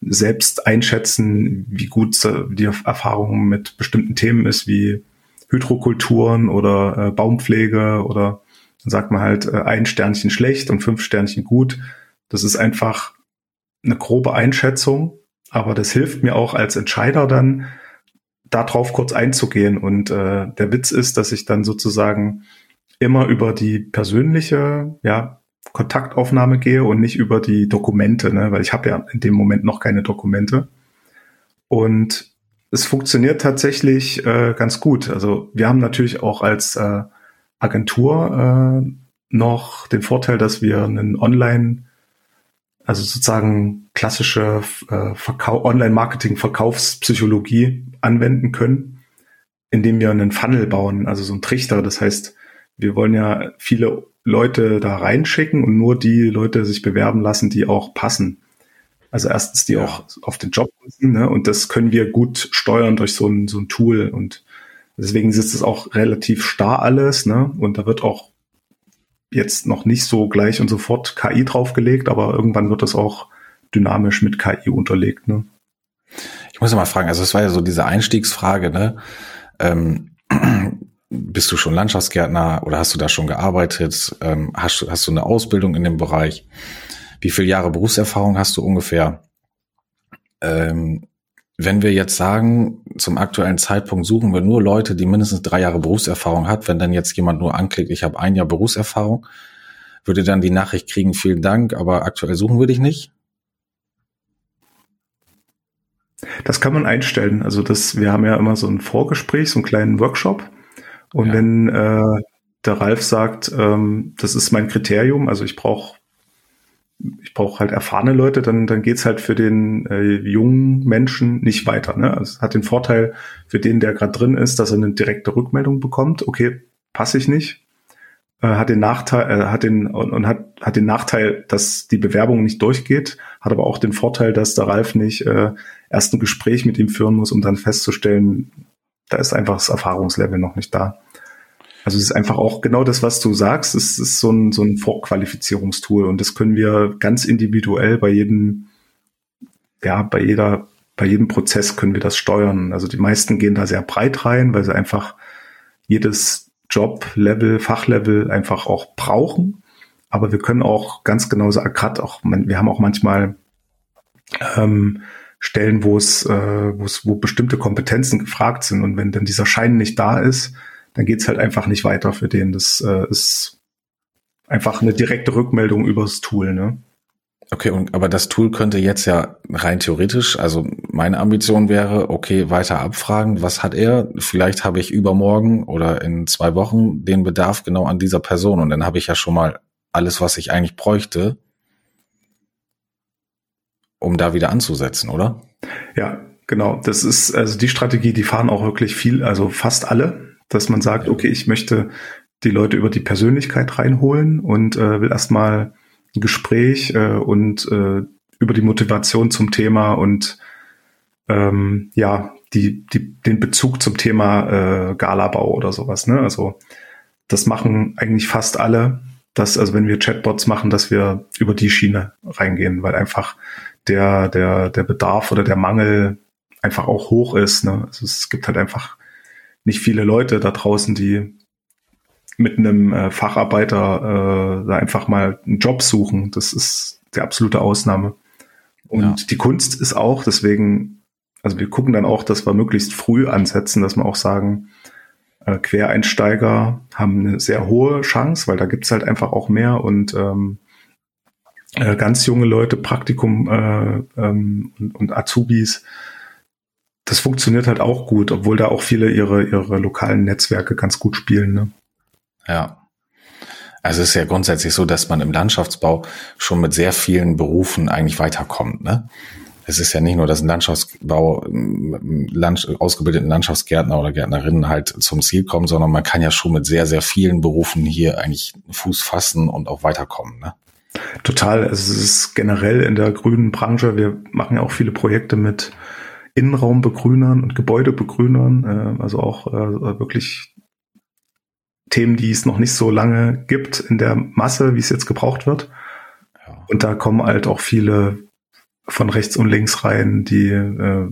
selbst einschätzen, wie gut die Erfahrung mit bestimmten Themen ist, wie Hydrokulturen oder äh, Baumpflege oder dann sagt man halt äh, ein Sternchen schlecht und fünf Sternchen gut. Das ist einfach eine grobe Einschätzung, aber das hilft mir auch als Entscheider dann, darauf kurz einzugehen. Und äh, der Witz ist, dass ich dann sozusagen immer über die persönliche, ja, Kontaktaufnahme gehe und nicht über die Dokumente, ne? weil ich habe ja in dem Moment noch keine Dokumente. Und es funktioniert tatsächlich äh, ganz gut. Also wir haben natürlich auch als äh, Agentur äh, noch den Vorteil, dass wir einen Online, also sozusagen klassische äh, Online-Marketing-Verkaufspsychologie anwenden können, indem wir einen Funnel bauen, also so ein Trichter. Das heißt, wir wollen ja viele Leute da reinschicken und nur die Leute sich bewerben lassen, die auch passen. Also erstens, die ja. auch auf den Job müssen, ne? und das können wir gut steuern durch so ein, so ein Tool und deswegen sitzt es auch relativ starr alles, ne? Und da wird auch jetzt noch nicht so gleich und sofort KI draufgelegt, aber irgendwann wird das auch dynamisch mit KI unterlegt, ne? Ich muss mal fragen, also es war ja so diese Einstiegsfrage, ne? Ähm, bist du schon Landschaftsgärtner oder hast du da schon gearbeitet? Ähm, hast, hast du eine Ausbildung in dem Bereich? Wie viele Jahre Berufserfahrung hast du ungefähr? Ähm, wenn wir jetzt sagen, zum aktuellen Zeitpunkt suchen wir nur Leute, die mindestens drei Jahre Berufserfahrung hat, wenn dann jetzt jemand nur anklickt, ich habe ein Jahr Berufserfahrung, würde dann die Nachricht kriegen, vielen Dank, aber aktuell suchen wir dich nicht? Das kann man einstellen. Also das, wir haben ja immer so ein Vorgespräch, so einen kleinen Workshop und ja. wenn äh, der Ralf sagt, ähm, das ist mein Kriterium, also ich brauche ich brauche halt erfahrene Leute, dann, dann geht's halt für den äh, jungen Menschen nicht weiter. Ne? Also es hat den Vorteil für den, der gerade drin ist, dass er eine direkte Rückmeldung bekommt. Okay, passe ich nicht. Äh, hat den Nachteil, äh, hat den und, und, hat, hat den Nachteil, dass die Bewerbung nicht durchgeht, hat aber auch den Vorteil, dass der Ralf nicht äh, erst ein Gespräch mit ihm führen muss, um dann festzustellen, da ist einfach das Erfahrungslevel noch nicht da. Also es ist einfach auch genau das, was du sagst. Es ist so ein, so ein Vorqualifizierungstool und das können wir ganz individuell bei jedem, ja, bei jeder, bei jedem Prozess können wir das steuern. Also die meisten gehen da sehr breit rein, weil sie einfach jedes Job-Level, Fachlevel einfach auch brauchen. Aber wir können auch ganz genau sagen, gerade auch, wir haben auch manchmal ähm, Stellen, wo es, äh, wo es, wo bestimmte Kompetenzen gefragt sind. Und wenn dann dieser Schein nicht da ist, dann geht's halt einfach nicht weiter für den. Das äh, ist einfach eine direkte Rückmeldung übers Tool, ne? Okay, und aber das Tool könnte jetzt ja rein theoretisch, also meine Ambition wäre, okay, weiter abfragen, was hat er? Vielleicht habe ich übermorgen oder in zwei Wochen den Bedarf genau an dieser Person und dann habe ich ja schon mal alles, was ich eigentlich bräuchte, um da wieder anzusetzen, oder? Ja, genau. Das ist also die Strategie, die fahren auch wirklich viel, also fast alle dass man sagt, okay, ich möchte die Leute über die Persönlichkeit reinholen und äh, will erstmal ein Gespräch äh, und äh, über die Motivation zum Thema und ähm, ja, die, die, den Bezug zum Thema äh, Galabau oder sowas. Ne? Also das machen eigentlich fast alle, dass, also wenn wir Chatbots machen, dass wir über die Schiene reingehen, weil einfach der, der, der Bedarf oder der Mangel einfach auch hoch ist. Ne? Also es gibt halt einfach nicht viele Leute da draußen, die mit einem äh, Facharbeiter äh, da einfach mal einen Job suchen. Das ist die absolute Ausnahme. Und ja. die Kunst ist auch, deswegen, also wir gucken dann auch, dass wir möglichst früh ansetzen, dass wir auch sagen, äh, Quereinsteiger haben eine sehr hohe Chance, weil da gibt's halt einfach auch mehr und ähm, äh, ganz junge Leute, Praktikum äh, ähm, und, und Azubis, das funktioniert halt auch gut, obwohl da auch viele ihre, ihre lokalen Netzwerke ganz gut spielen. Ne? Ja. Also es ist ja grundsätzlich so, dass man im Landschaftsbau schon mit sehr vielen Berufen eigentlich weiterkommt. Ne? Es ist ja nicht nur, dass ein Landschaftsbau, Land, ausgebildeten Landschaftsgärtner oder Gärtnerinnen halt zum Ziel kommen, sondern man kann ja schon mit sehr, sehr vielen Berufen hier eigentlich Fuß fassen und auch weiterkommen. Ne? Total. Also es ist generell in der grünen Branche. Wir machen ja auch viele Projekte mit Innenraumbegrünern und Gebäudebegrünern. Äh, also auch äh, wirklich Themen, die es noch nicht so lange gibt in der Masse, wie es jetzt gebraucht wird. Ja. Und da kommen halt auch viele von rechts und links rein, die äh,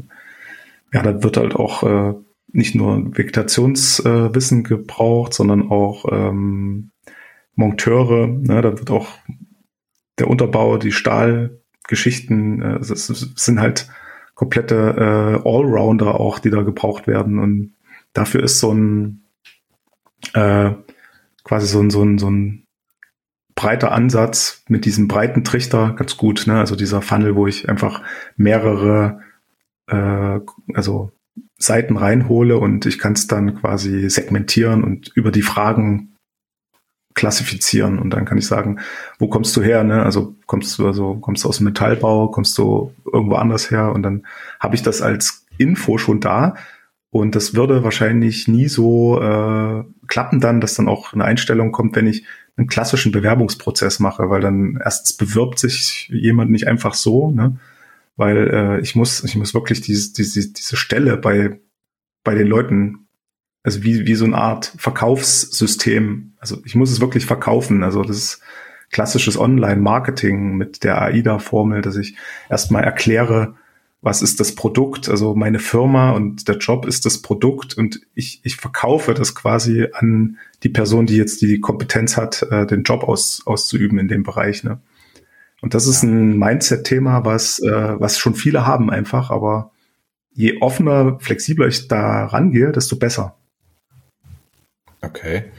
ja, da wird halt auch äh, nicht nur Vegetationswissen äh, gebraucht, sondern auch ähm, Monteure. Ne? Da wird auch der Unterbau, die Stahlgeschichten, äh, es, sind halt komplette äh, Allrounder auch, die da gebraucht werden. Und dafür ist so ein äh, quasi so ein, so ein, so ein breiter Ansatz mit diesem breiten Trichter ganz gut. Ne? Also dieser Funnel, wo ich einfach mehrere äh, also Seiten reinhole und ich kann es dann quasi segmentieren und über die Fragen klassifizieren und dann kann ich sagen, wo kommst du her? Ne? Also kommst du also kommst du aus dem Metallbau, kommst du irgendwo anders her und dann habe ich das als Info schon da und das würde wahrscheinlich nie so äh, klappen dann, dass dann auch eine Einstellung kommt, wenn ich einen klassischen Bewerbungsprozess mache, weil dann erstens bewirbt sich jemand nicht einfach so, ne? weil äh, ich muss ich muss wirklich diese diese diese Stelle bei bei den Leuten also wie, wie so eine Art Verkaufssystem. Also ich muss es wirklich verkaufen. Also das ist klassisches Online-Marketing mit der AIDA-Formel, dass ich erstmal erkläre, was ist das Produkt, also meine Firma und der Job ist das Produkt und ich, ich verkaufe das quasi an die Person, die jetzt die Kompetenz hat, äh, den Job aus, auszuüben in dem Bereich. Ne? Und das ist ein Mindset-Thema, was, äh, was schon viele haben einfach, aber je offener, flexibler ich da rangehe, desto besser. Okay.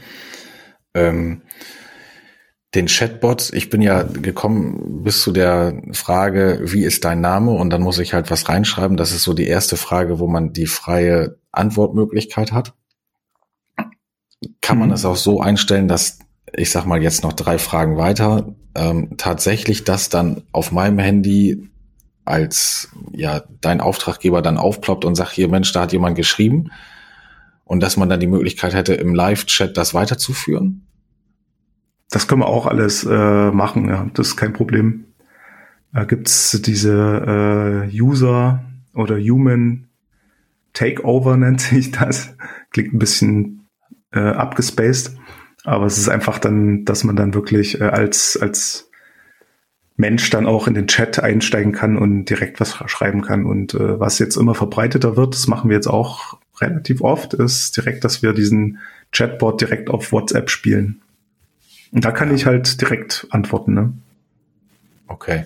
Ähm, den Chatbot, ich bin ja gekommen bis zu der Frage, wie ist dein Name? Und dann muss ich halt was reinschreiben. Das ist so die erste Frage, wo man die freie Antwortmöglichkeit hat. Kann man mhm. das auch so einstellen, dass ich sag mal jetzt noch drei Fragen weiter, ähm, tatsächlich das dann auf meinem Handy als ja dein Auftraggeber dann aufploppt und sagt, hier Mensch, da hat jemand geschrieben und dass man dann die Möglichkeit hätte, im Live-Chat das weiterzuführen? Das können wir auch alles äh, machen, ja. Das ist kein Problem. Da gibt's diese äh, User oder Human Takeover nennt sich das. Klingt ein bisschen äh, abgespaced, aber es ist einfach dann, dass man dann wirklich äh, als als Mensch dann auch in den Chat einsteigen kann und direkt was schreiben kann. Und äh, was jetzt immer verbreiteter wird, das machen wir jetzt auch relativ oft, ist direkt, dass wir diesen Chatbot direkt auf WhatsApp spielen. Und da kann ich halt direkt antworten. Ne? Okay.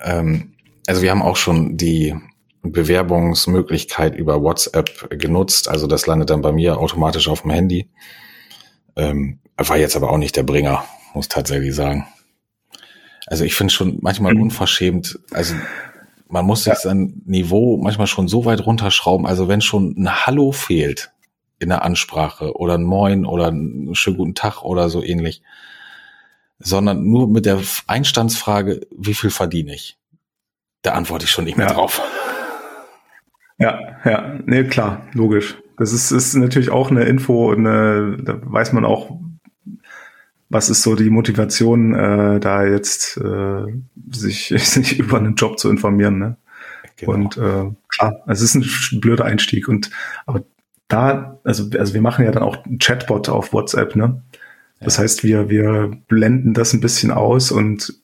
Ähm, also wir haben auch schon die Bewerbungsmöglichkeit über WhatsApp genutzt. Also das landet dann bei mir automatisch auf dem Handy. Ähm, war jetzt aber auch nicht der Bringer, muss tatsächlich sagen. Also ich finde schon manchmal mhm. unverschämt, also man muss ja. sein Niveau manchmal schon so weit runterschrauben. Also wenn schon ein Hallo fehlt in der Ansprache oder ein Moin oder einen schönen guten Tag oder so ähnlich, sondern nur mit der Einstandsfrage, wie viel verdiene ich? Da antworte ich schon nicht mehr ja. drauf. Ja, ja, nee, klar, logisch. Das ist, ist natürlich auch eine Info, eine, da weiß man auch, was ist so die Motivation, äh, da jetzt äh, sich, sich über einen Job zu informieren. Ne? Genau. Und äh, klar, es ist ein blöder Einstieg. Und aber da, also, also wir machen ja dann auch einen Chatbot auf WhatsApp, ne? Das ja. heißt, wir, wir blenden das ein bisschen aus und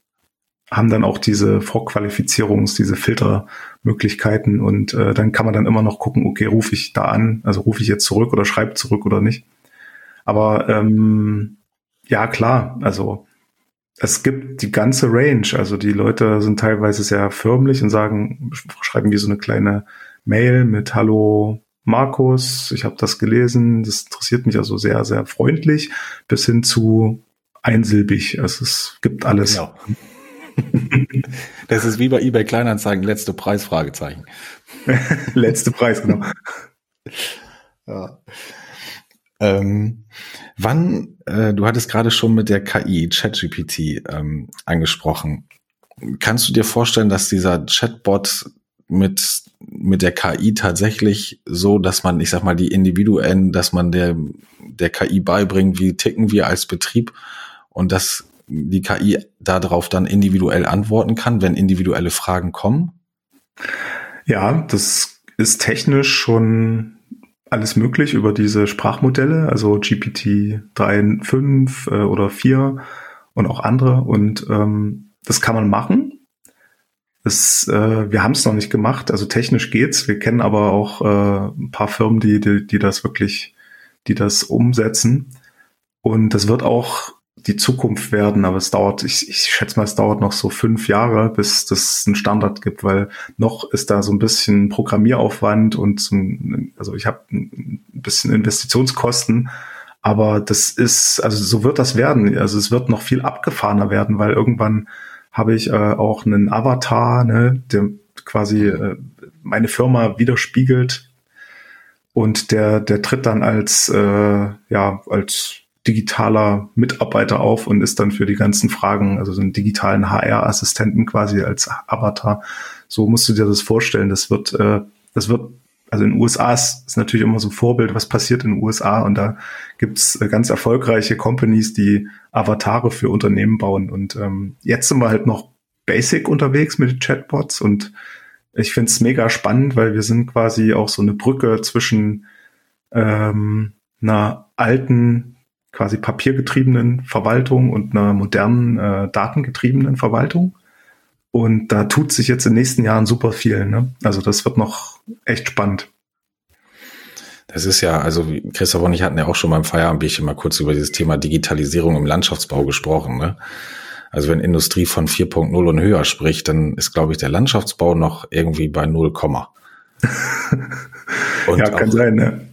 haben dann auch diese Vorqualifizierungs-, diese Filtermöglichkeiten und äh, dann kann man dann immer noch gucken, okay, rufe ich da an, also rufe ich jetzt zurück oder schreibe zurück oder nicht. Aber ähm, ja, klar, also es gibt die ganze Range. Also die Leute sind teilweise sehr förmlich und sagen, schreiben wie so eine kleine Mail mit Hallo Markus, ich habe das gelesen, das interessiert mich also sehr, sehr freundlich, bis hin zu einsilbig. Also es gibt alles. Genau. Das ist wie bei eBay Kleinanzeigen, letzte Preis, Fragezeichen. letzte Preis, genau. Ja. Ähm, wann, äh, du hattest gerade schon mit der KI, ChatGPT, ähm, angesprochen. Kannst du dir vorstellen, dass dieser Chatbot mit, mit der KI tatsächlich so, dass man, ich sag mal, die Individuen, dass man der, der KI beibringt, wie ticken wir als Betrieb und dass die KI darauf dann individuell antworten kann, wenn individuelle Fragen kommen? Ja, das ist technisch schon alles möglich über diese Sprachmodelle, also GPT 3, 5 äh, oder 4 und auch andere. Und ähm, das kann man machen. Das, äh, wir haben es noch nicht gemacht, also technisch geht's. Wir kennen aber auch äh, ein paar Firmen, die, die, die das wirklich, die das umsetzen. Und das wird auch die Zukunft werden, aber es dauert, ich, ich schätze mal, es dauert noch so fünf Jahre, bis das einen Standard gibt, weil noch ist da so ein bisschen Programmieraufwand und ein, also ich habe ein bisschen Investitionskosten, aber das ist, also so wird das werden. Also es wird noch viel abgefahrener werden, weil irgendwann habe ich äh, auch einen Avatar, ne, der quasi äh, meine Firma widerspiegelt und der, der tritt dann als, äh, ja, als digitaler Mitarbeiter auf und ist dann für die ganzen Fragen, also so einen digitalen HR-Assistenten quasi als Avatar. So musst du dir das vorstellen. Das wird, äh, das wird, also in den USA ist, natürlich immer so ein Vorbild, was passiert in den USA und da gibt's äh, ganz erfolgreiche Companies, die Avatare für Unternehmen bauen. Und ähm, jetzt sind wir halt noch basic unterwegs mit Chatbots und ich finde es mega spannend, weil wir sind quasi auch so eine Brücke zwischen ähm, einer alten quasi papiergetriebenen Verwaltung und einer modernen äh, datengetriebenen Verwaltung. Und da tut sich jetzt in den nächsten Jahren super viel. Ne? Also das wird noch echt spannend. Das ist ja, also Christoph und ich hatten ja auch schon beim Feierabendbierchen mal kurz über dieses Thema Digitalisierung im Landschaftsbau gesprochen. Ne? Also wenn Industrie von 4.0 und höher spricht, dann ist, glaube ich, der Landschaftsbau noch irgendwie bei 0, ja, kann sein, ne?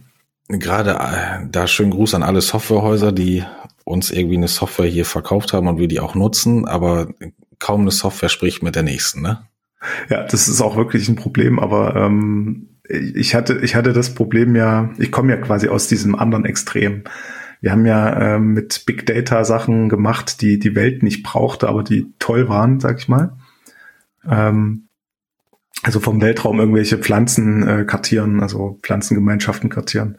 Gerade äh, da schönen Gruß an alle Softwarehäuser, die uns irgendwie eine Software hier verkauft haben und wir die auch nutzen, aber kaum eine Software spricht mit der nächsten, ne? Ja, das ist auch wirklich ein Problem, aber ähm, ich hatte, ich hatte das Problem ja, ich komme ja quasi aus diesem anderen Extrem. Wir haben ja ähm, mit Big Data Sachen gemacht, die die Welt nicht brauchte, aber die toll waren, sag ich mal. Ähm, also vom Weltraum irgendwelche Pflanzen äh, kartieren, also Pflanzengemeinschaften kartieren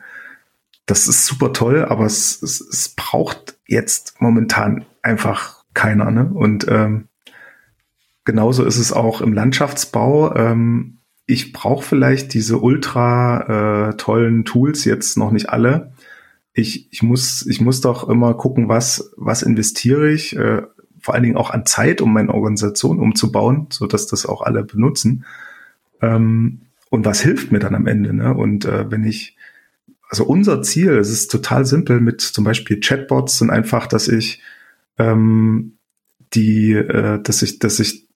das ist super toll, aber es, es, es braucht jetzt momentan einfach keiner. Ne? Und ähm, genauso ist es auch im Landschaftsbau. Ähm, ich brauche vielleicht diese ultra äh, tollen Tools jetzt noch nicht alle. Ich, ich, muss, ich muss doch immer gucken, was, was investiere ich, äh, vor allen Dingen auch an Zeit, um meine Organisation umzubauen, so dass das auch alle benutzen. Ähm, und was hilft mir dann am Ende? Ne? Und äh, wenn ich also unser Ziel, es ist total simpel mit zum Beispiel Chatbots sind einfach, dass ich ähm, die, äh, dass ich, dass ich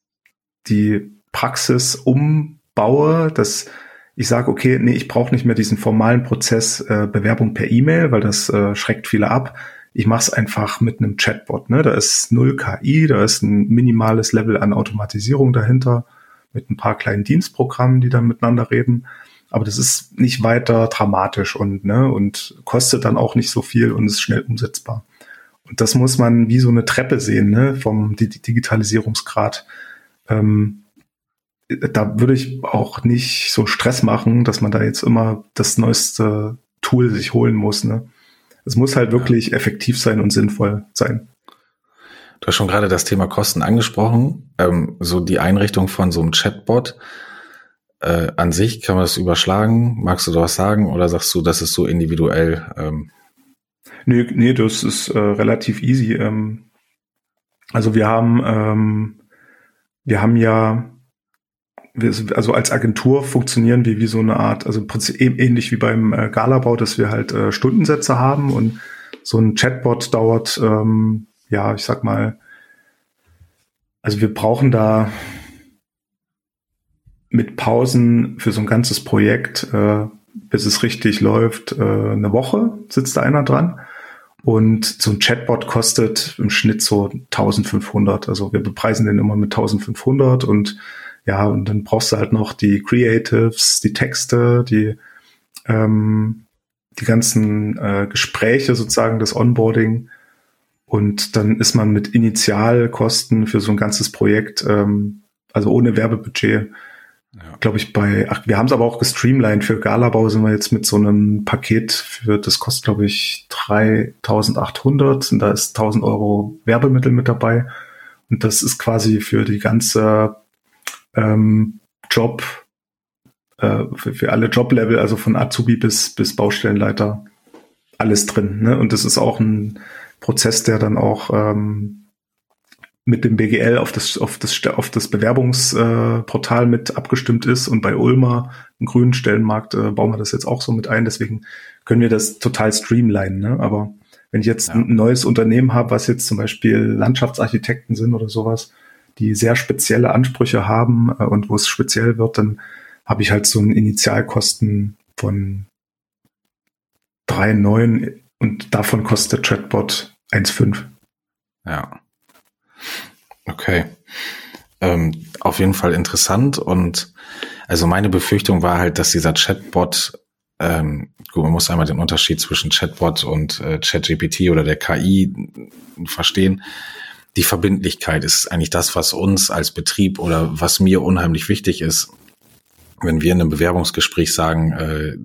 die Praxis umbaue, dass ich sage, okay, nee, ich brauche nicht mehr diesen formalen Prozess äh, Bewerbung per E-Mail, weil das äh, schreckt viele ab. Ich mache es einfach mit einem Chatbot. Ne? Da ist null KI, da ist ein minimales Level an Automatisierung dahinter mit ein paar kleinen Dienstprogrammen, die dann miteinander reden aber das ist nicht weiter dramatisch und, ne, und kostet dann auch nicht so viel und ist schnell umsetzbar. Und das muss man wie so eine Treppe sehen, ne, vom Digitalisierungsgrad. Ähm, da würde ich auch nicht so Stress machen, dass man da jetzt immer das neueste Tool sich holen muss. Ne? Es muss halt wirklich effektiv sein und sinnvoll sein. Du hast schon gerade das Thema Kosten angesprochen. Ähm, so die Einrichtung von so einem Chatbot äh, an sich, kann man das überschlagen? Magst du da was sagen oder sagst du, das ist so individuell? Ähm? Nee, nee, das ist äh, relativ easy. Ähm, also wir haben, ähm, wir haben ja, wir, also als Agentur funktionieren wir wie so eine Art, also ähnlich wie beim äh, Galabau, dass wir halt äh, Stundensätze haben und so ein Chatbot dauert ähm, ja, ich sag mal, also wir brauchen da mit Pausen für so ein ganzes Projekt, äh, bis es richtig läuft, äh, eine Woche sitzt da einer dran. Und so ein Chatbot kostet im Schnitt so 1500. Also wir bepreisen den immer mit 1500 und ja, und dann brauchst du halt noch die Creatives, die Texte, die, ähm, die ganzen äh, Gespräche sozusagen, das Onboarding. Und dann ist man mit Initialkosten für so ein ganzes Projekt, ähm, also ohne Werbebudget, ja. glaube ich, bei, ach, wir haben es aber auch gestreamlined. Für Galabau sind wir jetzt mit so einem Paket für, das kostet, glaube ich, 3800 und da ist 1000 Euro Werbemittel mit dabei. Und das ist quasi für die ganze ähm, Job, äh, für, für alle Joblevel, also von Azubi bis, bis Baustellenleiter, alles drin. Ne? Und das ist auch ein Prozess, der dann auch ähm, mit dem BGL auf das, auf das, auf das Bewerbungsportal äh, mit abgestimmt ist und bei Ulmer, im grünen Stellenmarkt, äh, bauen wir das jetzt auch so mit ein. Deswegen können wir das total streamlinen. Ne? Aber wenn ich jetzt ja. ein neues Unternehmen habe, was jetzt zum Beispiel Landschaftsarchitekten sind oder sowas, die sehr spezielle Ansprüche haben äh, und wo es speziell wird, dann habe ich halt so einen Initialkosten von drei neun und davon kostet der Chatbot 1,5. Ja. Okay. Ähm, auf jeden Fall interessant und also meine Befürchtung war halt, dass dieser Chatbot, ähm, gut, man muss einmal den Unterschied zwischen Chatbot und äh, ChatGPT oder der KI verstehen. Die Verbindlichkeit ist eigentlich das, was uns als Betrieb oder was mir unheimlich wichtig ist, wenn wir in einem Bewerbungsgespräch sagen, äh,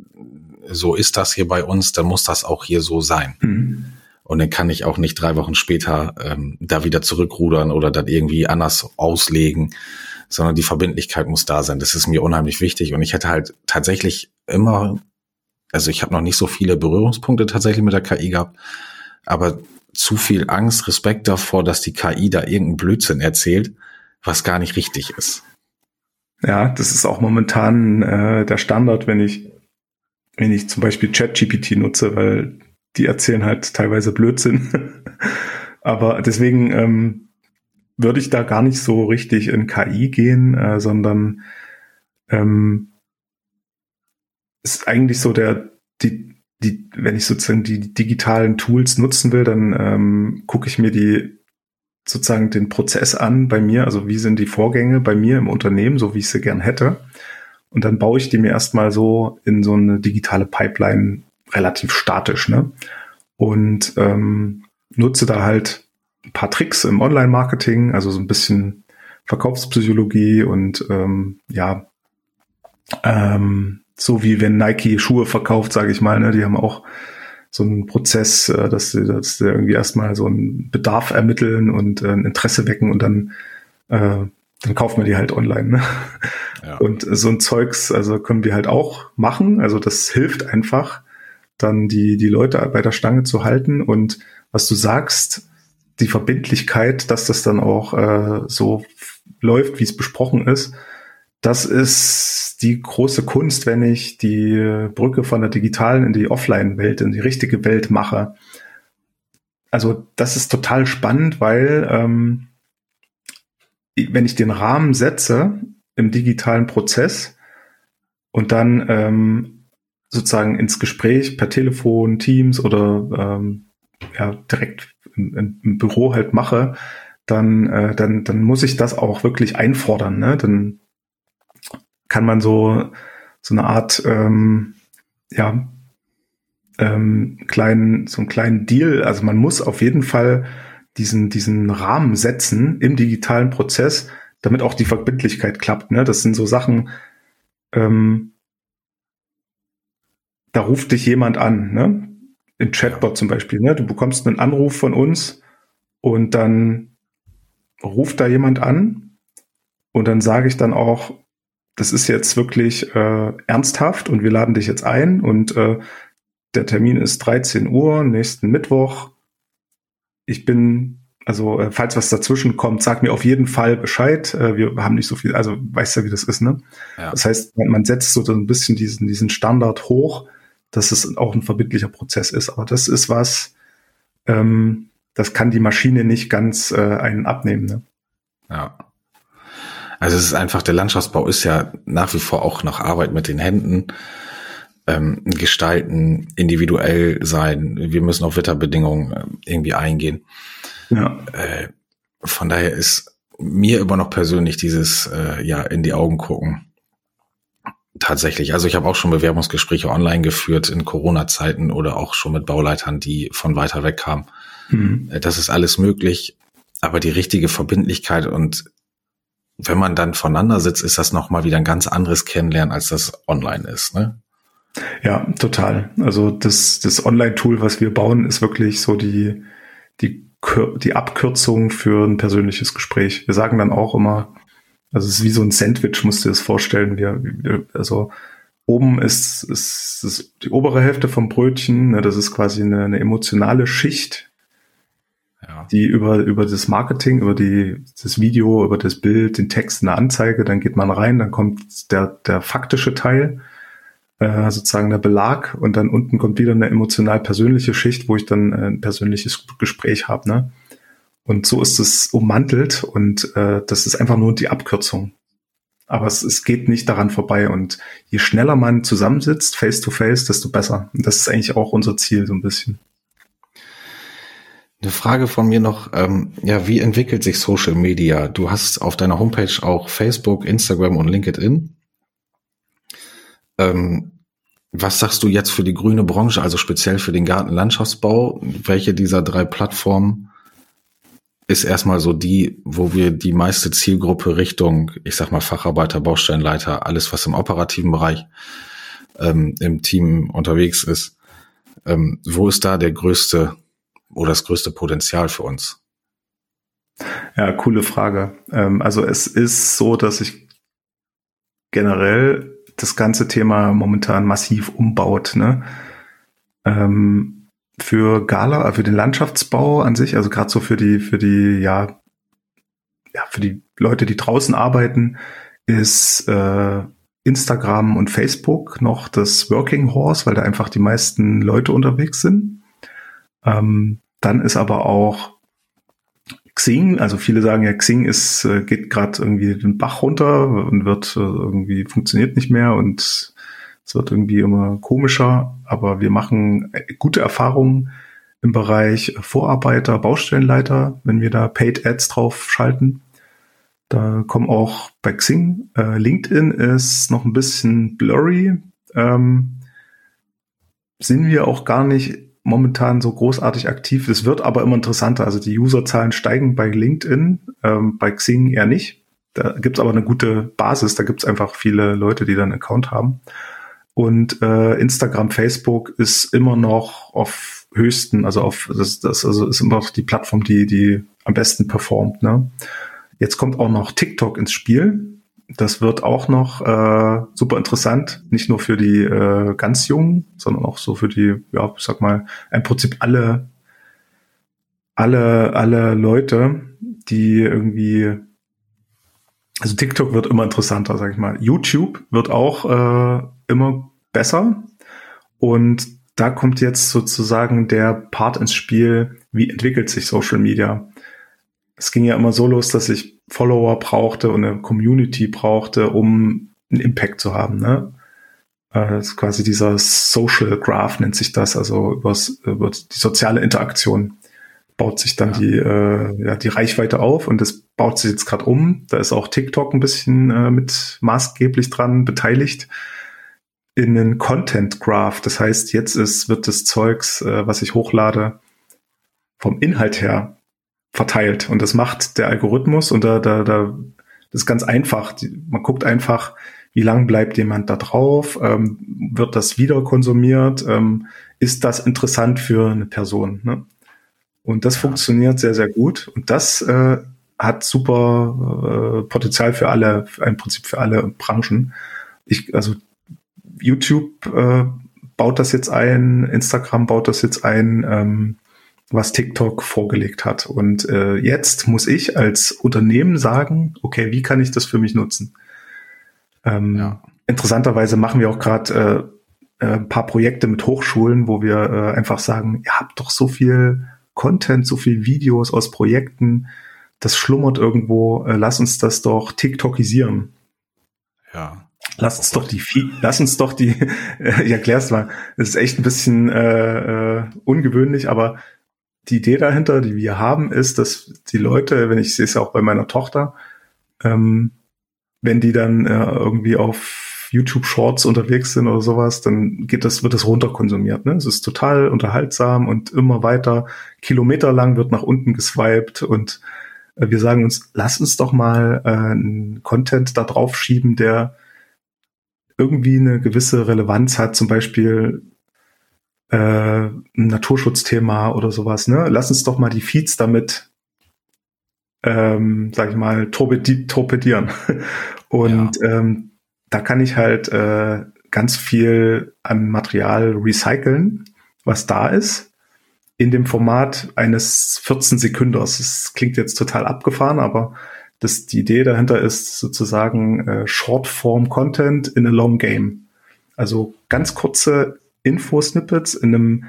so ist das hier bei uns, dann muss das auch hier so sein. Mhm. Und dann kann ich auch nicht drei Wochen später ähm, da wieder zurückrudern oder das irgendwie anders auslegen, sondern die Verbindlichkeit muss da sein. Das ist mir unheimlich wichtig. Und ich hätte halt tatsächlich immer, also ich habe noch nicht so viele Berührungspunkte tatsächlich mit der KI gehabt, aber zu viel Angst, Respekt davor, dass die KI da irgendeinen Blödsinn erzählt, was gar nicht richtig ist. Ja, das ist auch momentan äh, der Standard, wenn ich wenn ich zum Beispiel ChatGPT nutze, weil die erzählen halt teilweise Blödsinn. Aber deswegen ähm, würde ich da gar nicht so richtig in KI gehen, äh, sondern ähm, ist eigentlich so der, die, die, wenn ich sozusagen die digitalen Tools nutzen will, dann ähm, gucke ich mir die sozusagen den Prozess an bei mir, also wie sind die Vorgänge bei mir im Unternehmen, so wie ich sie gern hätte. Und dann baue ich die mir erstmal so in so eine digitale Pipeline relativ statisch, ne? Und ähm, nutze da halt ein paar Tricks im Online-Marketing, also so ein bisschen Verkaufspsychologie und ähm, ja, ähm, so wie wenn Nike Schuhe verkauft, sage ich mal, ne, die haben auch so einen Prozess, äh, dass sie, dass sie irgendwie erstmal so einen Bedarf ermitteln und äh, ein Interesse wecken und dann äh, dann kaufen wir die halt online. Ne? Ja. Und so ein Zeugs, also können wir halt auch machen. Also das hilft einfach, dann die, die Leute bei der Stange zu halten. Und was du sagst, die Verbindlichkeit, dass das dann auch äh, so läuft, wie es besprochen ist, das ist die große Kunst, wenn ich die Brücke von der digitalen in die Offline-Welt, in die richtige Welt mache. Also das ist total spannend, weil ähm, wenn ich den Rahmen setze im digitalen Prozess und dann ähm, sozusagen ins Gespräch per Telefon, Teams oder ähm, ja, direkt im, im, Büro halt mache, dann, äh, dann, dann muss ich das auch wirklich einfordern. Ne? Dann kann man so, so eine Art, ähm, ja, ähm, kleinen, so einen kleinen Deal, also man muss auf jeden Fall diesen, diesen Rahmen setzen im digitalen Prozess, damit auch die Verbindlichkeit klappt. Ne? Das sind so Sachen, ähm, da ruft dich jemand an, ne? In Chatbot zum Beispiel, ne? Du bekommst einen Anruf von uns und dann ruft da jemand an und dann sage ich dann auch, das ist jetzt wirklich äh, ernsthaft und wir laden dich jetzt ein und äh, der Termin ist 13 Uhr, nächsten Mittwoch. Ich bin, also äh, falls was dazwischen kommt, sag mir auf jeden Fall Bescheid. Äh, wir haben nicht so viel, also weißt ja, wie das ist, ne? Ja. Das heißt, man, man setzt so ein bisschen diesen, diesen Standard hoch, dass es auch ein verbindlicher Prozess ist. Aber das ist was, ähm, das kann die Maschine nicht ganz äh, einen abnehmen. Ne? Ja. Also es ist einfach, der Landschaftsbau ist ja nach wie vor auch noch Arbeit mit den Händen, ähm, gestalten, individuell sein. Wir müssen auf Wetterbedingungen äh, irgendwie eingehen. Ja. Äh, von daher ist mir immer noch persönlich dieses äh, ja in die Augen gucken tatsächlich. Also ich habe auch schon Bewerbungsgespräche online geführt in Corona-Zeiten oder auch schon mit Bauleitern, die von weiter weg kamen. Mhm. Äh, das ist alles möglich, aber die richtige Verbindlichkeit und wenn man dann voneinander sitzt, ist das nochmal wieder ein ganz anderes Kennenlernen, als das online ist. Ne? Ja, total. Also das, das Online-Tool, was wir bauen, ist wirklich so die, die, die Abkürzung für ein persönliches Gespräch. Wir sagen dann auch immer, also es ist wie so ein Sandwich, musst du dir das vorstellen. Wir, wir, also oben ist, ist, ist die obere Hälfte vom Brötchen, ne, das ist quasi eine, eine emotionale Schicht, ja. die über, über das Marketing, über die, das Video, über das Bild, den Text, eine Anzeige, dann geht man rein, dann kommt der, der faktische Teil, äh, sozusagen der Belag und dann unten kommt wieder eine emotional persönliche Schicht, wo ich dann äh, ein persönliches Gespräch habe. Ne? Und so ist es ummantelt und äh, das ist einfach nur die Abkürzung. Aber es, es geht nicht daran vorbei. Und je schneller man zusammensitzt, face to face, desto besser. Und das ist eigentlich auch unser Ziel, so ein bisschen. Eine Frage von mir noch, ähm, ja, wie entwickelt sich Social Media? Du hast auf deiner Homepage auch Facebook, Instagram und LinkedIn. Ähm, was sagst du jetzt für die grüne Branche, also speziell für den Gartenlandschaftsbau? Welche dieser drei Plattformen ist erstmal so die, wo wir die meiste Zielgruppe Richtung, ich sag mal, Facharbeiter, Baustellenleiter, alles, was im operativen Bereich ähm, im Team unterwegs ist. Ähm, wo ist da der größte oder das größte Potenzial für uns? Ja, coole Frage. Ähm, also es ist so, dass sich generell das ganze Thema momentan massiv umbaut. Ne? Ähm, für Gala, äh, für den Landschaftsbau an sich, also gerade so für die, für die, ja, ja, für die Leute, die draußen arbeiten, ist äh, Instagram und Facebook noch das Working Horse, weil da einfach die meisten Leute unterwegs sind. Ähm, dann ist aber auch Xing, also viele sagen ja, Xing ist, äh, geht gerade irgendwie den Bach runter und wird äh, irgendwie funktioniert nicht mehr und es wird irgendwie immer komischer, aber wir machen äh, gute Erfahrungen im Bereich Vorarbeiter, Baustellenleiter, wenn wir da Paid Ads drauf schalten. Da kommen auch bei Xing. Äh, LinkedIn ist noch ein bisschen blurry. Ähm, sind wir auch gar nicht momentan so großartig aktiv. Es wird aber immer interessanter. Also die Userzahlen steigen bei LinkedIn, ähm, bei Xing eher nicht. Da gibt's aber eine gute Basis. Da gibt's einfach viele Leute, die dann Account haben. Und äh, Instagram, Facebook ist immer noch auf höchsten, also auf das, das also ist immer noch die Plattform, die die am besten performt. Ne? Jetzt kommt auch noch TikTok ins Spiel. Das wird auch noch äh, super interessant, nicht nur für die äh, ganz Jungen, sondern auch so für die, ja, ich sag mal, im Prinzip alle, alle, alle Leute, die irgendwie, also TikTok wird immer interessanter, sag ich mal. YouTube wird auch äh, immer besser und da kommt jetzt sozusagen der Part ins Spiel, wie entwickelt sich Social Media. Es ging ja immer so los, dass ich Follower brauchte und eine Community brauchte, um einen Impact zu haben. Ne? Äh, das ist quasi dieser Social Graph nennt sich das, also übers, über die soziale Interaktion baut sich dann ja. die, äh, ja, die Reichweite auf und das baut sich jetzt gerade um. Da ist auch TikTok ein bisschen äh, mit maßgeblich dran beteiligt in einen Content Graph. Das heißt, jetzt ist, wird das Zeugs, äh, was ich hochlade, vom Inhalt her verteilt. Und das macht der Algorithmus und da, da, da Das ist ganz einfach. Man guckt einfach, wie lang bleibt jemand da drauf? Ähm, wird das wieder konsumiert? Ähm, ist das interessant für eine Person? Ne? Und das ja. funktioniert sehr, sehr gut. Und das äh, hat super äh, Potenzial für alle, im Prinzip für alle Branchen. Ich, also YouTube äh, baut das jetzt ein, Instagram baut das jetzt ein, ähm, was TikTok vorgelegt hat. Und äh, jetzt muss ich als Unternehmen sagen, okay, wie kann ich das für mich nutzen? Ähm, ja. Interessanterweise machen wir auch gerade äh, äh, ein paar Projekte mit Hochschulen, wo wir äh, einfach sagen, ihr habt doch so viel Content, so viel Videos aus Projekten, das schlummert irgendwo, äh, lass uns das doch TikTokisieren. Ja. Lass uns doch die, lass uns doch die, ich erklär's mal, es ist echt ein bisschen äh, äh, ungewöhnlich, aber die Idee dahinter, die wir haben, ist, dass die Leute, wenn ich sehe es ja auch bei meiner Tochter, ähm, wenn die dann äh, irgendwie auf YouTube Shorts unterwegs sind oder sowas, dann geht das, wird das runterkonsumiert. Ne? Es ist total unterhaltsam und immer weiter, kilometerlang wird nach unten geswiped und äh, wir sagen uns, lass uns doch mal äh, einen Content da drauf schieben, der irgendwie eine gewisse Relevanz hat, zum Beispiel äh, ein Naturschutzthema oder sowas. Ne? Lass uns doch mal die Feeds damit ähm, sag ich mal, torpedi torpedieren. Und ja. ähm, da kann ich halt äh, ganz viel an Material recyceln, was da ist, in dem Format eines 14 Sekünders. Das klingt jetzt total abgefahren, aber das, die Idee dahinter ist sozusagen äh, Short-Form-Content in a long game. Also ganz kurze Info-Snippets in einem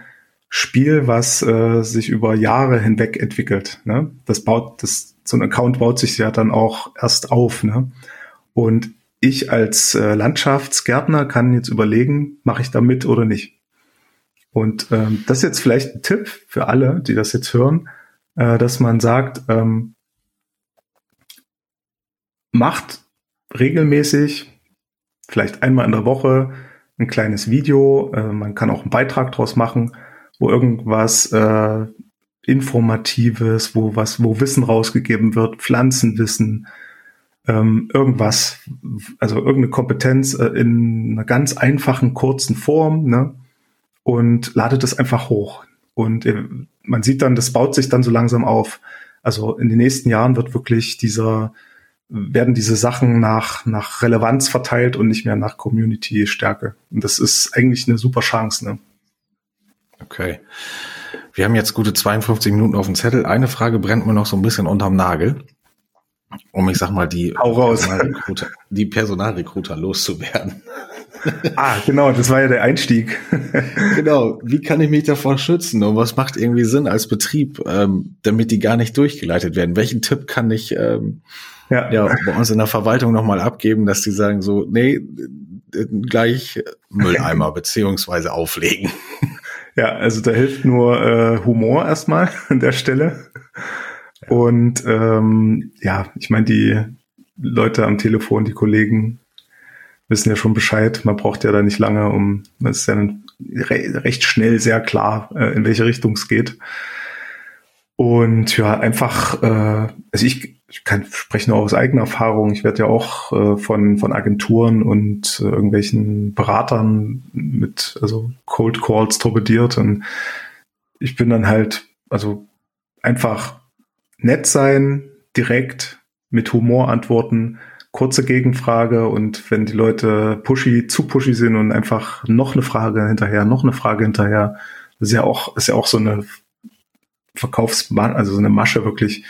Spiel, was äh, sich über Jahre hinweg entwickelt. Ne? Das baut, das, so ein Account baut sich ja dann auch erst auf. Ne? Und ich als äh, Landschaftsgärtner kann jetzt überlegen, mache ich da mit oder nicht. Und ähm, das ist jetzt vielleicht ein Tipp für alle, die das jetzt hören, äh, dass man sagt, ähm, macht regelmäßig, vielleicht einmal in der Woche, ein kleines Video. Äh, man kann auch einen Beitrag draus machen wo irgendwas äh, Informatives, wo was, wo Wissen rausgegeben wird, Pflanzenwissen, ähm, irgendwas, also irgendeine Kompetenz äh, in einer ganz einfachen, kurzen Form, ne? Und ladet es einfach hoch. Und äh, man sieht dann, das baut sich dann so langsam auf. Also in den nächsten Jahren wird wirklich dieser, werden diese Sachen nach, nach Relevanz verteilt und nicht mehr nach Community-Stärke. Und das ist eigentlich eine super Chance, ne? Okay. Wir haben jetzt gute 52 Minuten auf dem Zettel. Eine Frage brennt mir noch so ein bisschen unterm Nagel. Um, ich sag mal, die, Personalrekruter, die Personalrekruter loszuwerden. Ah, genau, das war ja der Einstieg. genau, wie kann ich mich davor schützen und was macht irgendwie Sinn als Betrieb, ähm, damit die gar nicht durchgeleitet werden? Welchen Tipp kann ich ähm, ja. ja bei uns in der Verwaltung nochmal abgeben, dass die sagen so, nee, gleich Mülleimer beziehungsweise auflegen? Ja, also da hilft nur äh, Humor erstmal an der Stelle. Und ähm, ja, ich meine, die Leute am Telefon, die Kollegen wissen ja schon Bescheid. Man braucht ja da nicht lange, um es ist ja re recht schnell sehr klar, äh, in welche Richtung es geht. Und ja, einfach, äh, also ich ich kann sprechen nur aus eigener Erfahrung. Ich werde ja auch äh, von, von Agenturen und äh, irgendwelchen Beratern mit also Cold Calls torpediert. Und ich bin dann halt, also einfach nett sein, direkt mit Humor antworten, kurze Gegenfrage und wenn die Leute pushy, zu pushy sind und einfach noch eine Frage hinterher, noch eine Frage hinterher, das ist ja auch, ist ja auch so eine Verkaufsmann, also so eine Masche wirklich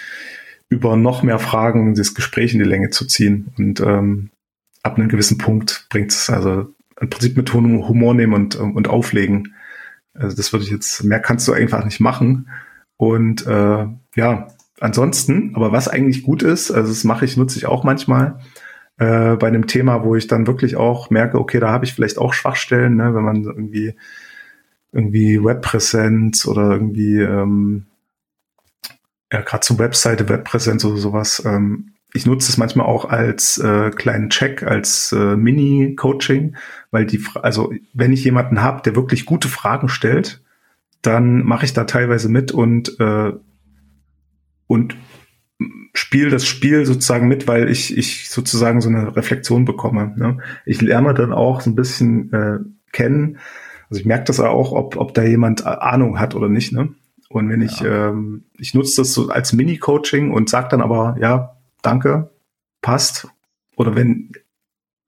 über noch mehr Fragen das Gespräch in die Länge zu ziehen. Und ähm, ab einem gewissen Punkt bringt es also im Prinzip mit Humor nehmen und, und auflegen. Also das würde ich jetzt, mehr kannst du einfach nicht machen. Und äh, ja, ansonsten, aber was eigentlich gut ist, also das mache ich, nutze ich auch manchmal äh, bei einem Thema, wo ich dann wirklich auch merke, okay, da habe ich vielleicht auch Schwachstellen, ne, wenn man irgendwie irgendwie Webpräsenz oder irgendwie ähm, ja, gerade zur Webseite, Webpräsenz oder sowas. Ähm, ich nutze es manchmal auch als äh, kleinen Check, als äh, Mini-Coaching, weil die, also wenn ich jemanden habe, der wirklich gute Fragen stellt, dann mache ich da teilweise mit und äh, und spiele das Spiel sozusagen mit, weil ich, ich sozusagen so eine Reflexion bekomme. Ne? Ich lerne dann auch so ein bisschen äh, kennen. Also ich merke das auch, ob, ob da jemand Ahnung hat oder nicht. Ne? Und wenn ja. ich, ähm, ich nutze das so als Mini-Coaching und sage dann aber, ja, danke, passt. Oder wenn,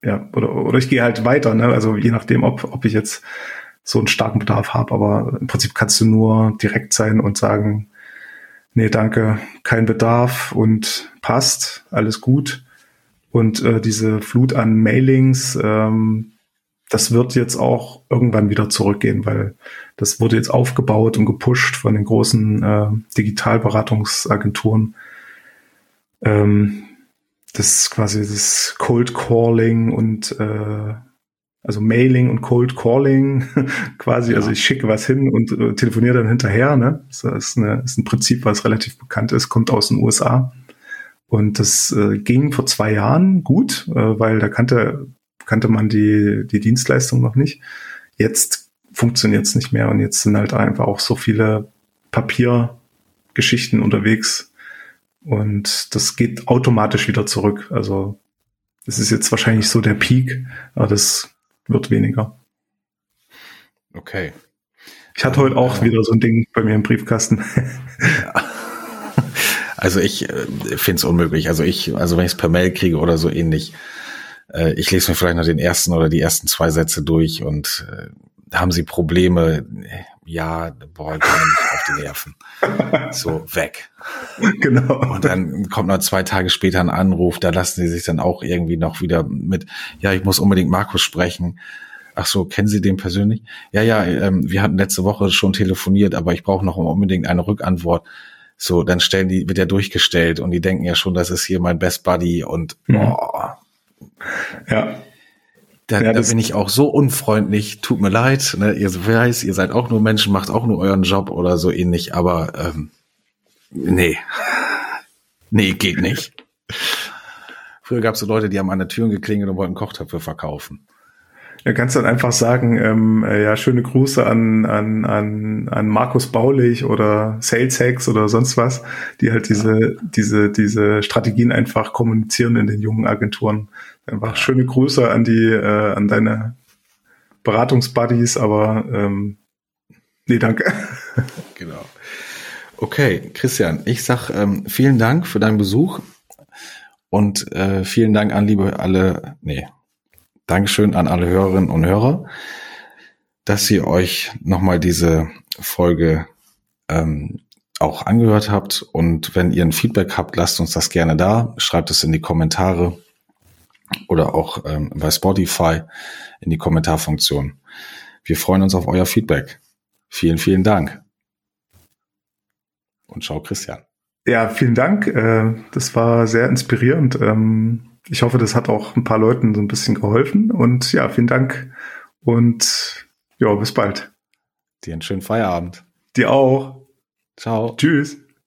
ja, oder, oder ich gehe halt weiter, ne? Also je nachdem, ob, ob ich jetzt so einen starken Bedarf habe. Aber im Prinzip kannst du nur direkt sein und sagen, nee, danke, kein Bedarf und passt, alles gut. Und äh, diese Flut an Mailings, ähm, das wird jetzt auch irgendwann wieder zurückgehen, weil das wurde jetzt aufgebaut und gepusht von den großen äh, Digitalberatungsagenturen. Ähm, das quasi das Cold Calling und äh, also Mailing und Cold Calling quasi. Also ja. Also ich schicke was hin und äh, telefoniere dann hinterher. Ne? Das ist, eine, ist ein Prinzip, was relativ bekannt ist, kommt aus den USA. Und das äh, ging vor zwei Jahren gut, äh, weil da kannte, kannte man die, die Dienstleistung noch nicht. Jetzt funktioniert es nicht mehr und jetzt sind halt einfach auch so viele Papiergeschichten unterwegs und das geht automatisch wieder zurück. Also das ist jetzt wahrscheinlich so der Peak, aber das wird weniger. Okay. Ich hatte heute auch wieder so ein Ding bei mir im Briefkasten. Also ich äh, finde es unmöglich. Also ich, also wenn ich es per Mail kriege oder so ähnlich, äh, ich lese mir vielleicht noch den ersten oder die ersten zwei Sätze durch und äh, haben Sie Probleme? Ja, boah, ich auf die Nerven. So, weg. Genau. Und dann kommt noch zwei Tage später ein Anruf, da lassen sie sich dann auch irgendwie noch wieder mit, ja, ich muss unbedingt Markus sprechen. Ach so, kennen Sie den persönlich? Ja, ja, ähm, wir hatten letzte Woche schon telefoniert, aber ich brauche noch unbedingt eine Rückantwort. So, dann stellen die, wird er durchgestellt und die denken ja schon, das ist hier mein Best Buddy und mhm. oh. Ja. Da, ja, da bin ich auch so unfreundlich, tut mir leid, ne, ihr weiß, ihr seid auch nur Menschen, macht auch nur euren Job oder so ähnlich, aber ähm, nee. Nee, geht nicht. Früher gab es so Leute, die haben an der Türen geklingelt und wollten Kochtöpfe verkaufen. Ja, kannst dann einfach sagen, ähm, äh, ja, schöne Grüße an, an, an, an Markus Baulich oder Sales Hacks oder sonst was, die halt diese, diese, diese Strategien einfach kommunizieren in den jungen Agenturen. Einfach schöne Grüße an die, äh, an deine Beratungsbuddies, aber ähm, nee, danke. Genau. Okay, Christian, ich sag ähm, vielen Dank für deinen Besuch und äh, vielen Dank an liebe alle, nee, Dankeschön an alle Hörerinnen und Hörer, dass ihr euch nochmal diese Folge ähm, auch angehört habt. Und wenn ihr ein Feedback habt, lasst uns das gerne da. Schreibt es in die Kommentare oder auch ähm, bei Spotify in die Kommentarfunktion. Wir freuen uns auf euer Feedback. Vielen, vielen Dank. Und ciao, Christian. Ja, vielen Dank. Äh, das war sehr inspirierend. Ich hoffe, das hat auch ein paar Leuten so ein bisschen geholfen. Und ja, vielen Dank und ja, bis bald. Dir einen schönen Feierabend. Dir auch. Ciao. Tschüss.